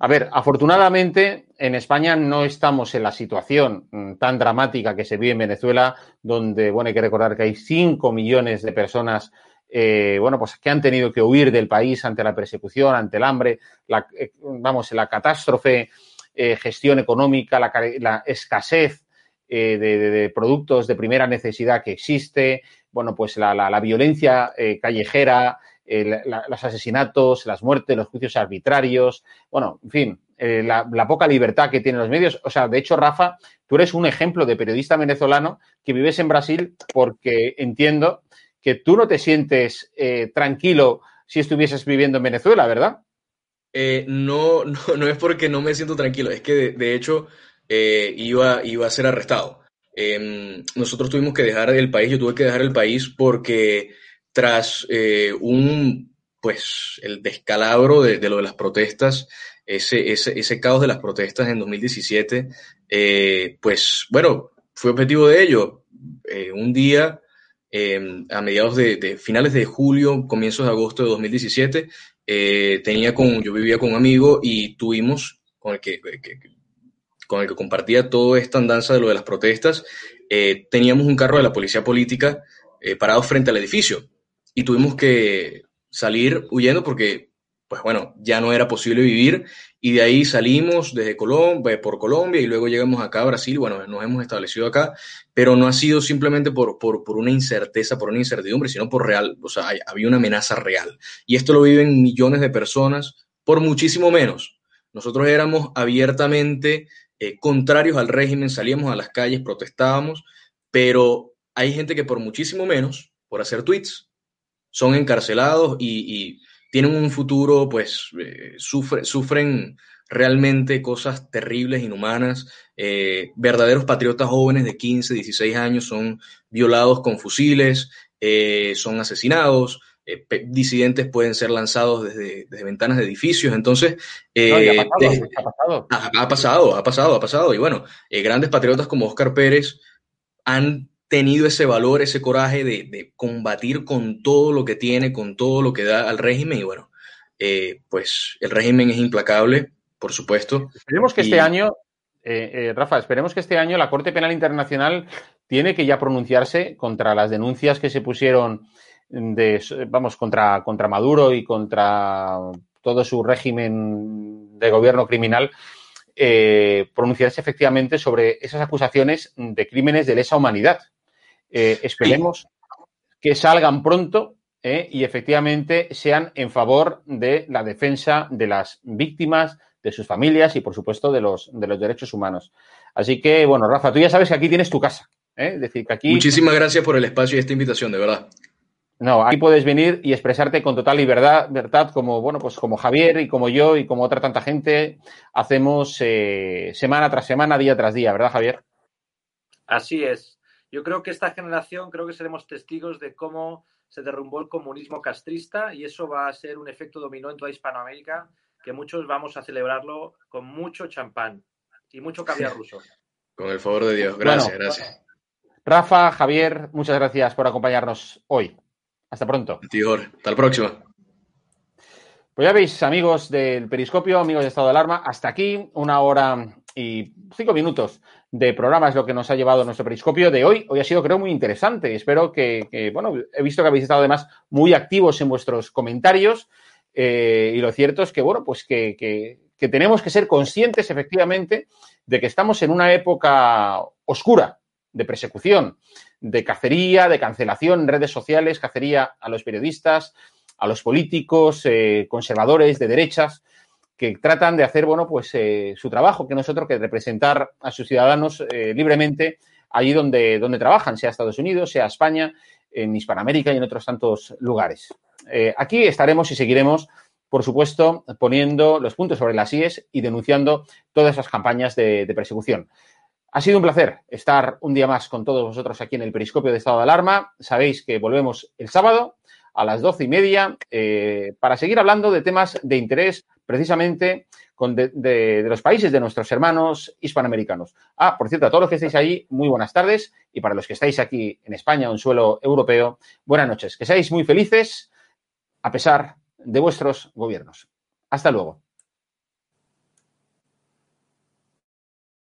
A ver, afortunadamente en España no estamos en la situación mm, tan dramática que se vive en Venezuela, donde, bueno, hay que recordar que hay 5 millones de personas, eh, bueno, pues que han tenido que huir del país ante la persecución, ante el hambre, la, eh, vamos, la catástrofe, eh, gestión económica, la, la escasez eh, de, de, productos de primera necesidad que existe, bueno, pues la, violencia callejera, eh, los asesinatos, las muertes, los juicios arbitrarios, bueno, en fin, eh, la, poca libertad que tienen los medios. O sea, de hecho, Rafa, tú eres un ejemplo de periodista venezolano que vives en Brasil porque entiendo que tú no te sientes eh, tranquilo si estuvieses viviendo en Venezuela, ¿verdad? no, no, no es porque no me siento tranquilo, es que de, de hecho iba, iba a ser arrestado. Em, nosotros tuvimos que dejar el país, yo tuve que dejar el país porque tras eh, un, pues, el descalabro de, de, lo de las protestas, ese, ese, ese caos de las protestas en 2017, eh, pues, bueno, fue objetivo de ello. Eh, un día, em, a mediados de, de, finales de julio, comienzos de agosto de 2017, eh, tenía con, yo vivía con un amigo y tuvimos, con el que, que con el que compartía toda esta andanza de lo de las protestas, eh, teníamos un carro de la policía política eh, parado frente al edificio y tuvimos que salir huyendo porque, pues bueno, ya no era posible vivir y de ahí salimos desde Colombia, por Colombia y luego llegamos acá a Brasil, bueno, nos hemos establecido acá, pero no ha sido simplemente por, por, por una incerteza, por una incertidumbre, sino por real, o sea, hay, había una amenaza real. Y esto lo viven millones de personas por muchísimo menos. Nosotros éramos abiertamente eh, contrarios al régimen, salíamos a las calles, protestábamos, pero hay gente que por muchísimo menos, por hacer tweets, son encarcelados y, y tienen un futuro, pues eh, sufre, sufren realmente cosas terribles, inhumanas. Eh, verdaderos patriotas jóvenes de 15, 16 años son violados con fusiles, eh, son asesinados. Disidentes pueden ser lanzados desde, desde, ventanas de edificios. Entonces, no, ha, pasado, desde, ha, pasado. Ha, ha, pasado, ha pasado, ha pasado. Y bueno, grandes patriotas como Oscar Pérez han tenido ese valor, ese coraje de, de, combatir con todo lo que tiene, con todo lo que da al régimen. Y bueno, eh, pues el régimen es implacable, por supuesto. Esperemos que y... este año, eh, eh, Rafa, esperemos que este año la Corte Penal Internacional tiene que ya pronunciarse contra las denuncias que se pusieron de, vamos, contra, contra Maduro y contra todo su régimen de gobierno criminal. Eh, pronunciarse efectivamente sobre esas acusaciones de crímenes de lesa humanidad. Eh, esperemos que salgan pronto eh, y efectivamente sean en favor de la defensa de las víctimas, de sus familias y, por supuesto, de los, de los derechos humanos. Así que, bueno, Rafa, tú ya sabes que aquí tienes tu casa. ¿eh? Es decir, que aquí... Muchísimas gracias por el espacio y esta invitación, de verdad. No, aquí puedes venir y expresarte con total libertad, verdad, como bueno, pues como Javier y como yo y como otra tanta gente hacemos eh, semana tras semana, día tras día, ¿verdad, Javier? Así es yo creo que esta generación, creo que seremos testigos de cómo se derrumbó el comunismo castrista y eso va a ser un efecto dominó en toda Hispanoamérica que muchos vamos a celebrarlo con mucho champán y mucho caviar ruso. Con el favor de Dios. Gracias, bueno, gracias. Rafa, Javier, muchas gracias por acompañarnos hoy. Hasta pronto. Tigor, hasta la próxima. Pues ya veis, amigos del Periscopio, amigos de Estado de Alarma, hasta aquí una hora y cinco minutos de programa es lo que nos ha llevado nuestro periscopio de hoy. Hoy ha sido, creo, muy interesante. Espero que, bueno, he visto que habéis estado además muy activos en vuestros comentarios eh, y lo cierto es que, bueno, pues que, que, que, tenemos que ser conscientes efectivamente de que estamos en una época oscura de persecución, de cacería, de cancelación en redes sociales, cacería a los periodistas, a los políticos, eh, conservadores de derechas que tratan de hacer, bueno, pues eh, su trabajo, que no es otro que representar a sus ciudadanos eh, libremente allí donde, donde trabajan, sea Estados Unidos, sea España, en Hispanoamérica y en otros tantos lugares. Eh, aquí estaremos y seguiremos, por supuesto, poniendo los puntos sobre las IES y denunciando todas esas campañas de, de persecución. Ha sido un placer estar un día más con todos vosotros aquí en el Periscopio de Estado de Alarma. Sabéis que volvemos el sábado a las doce y media eh, para seguir hablando de temas de interés precisamente con de, de, de, los países de nuestros hermanos hispanoamericanos. Ah, por cierto, a todos los que estáis ahí, muy buenas tardes y para los que estáis aquí en España, en suelo europeo, buenas noches. Que seáis muy felices a pesar de vuestros gobiernos. Hasta luego.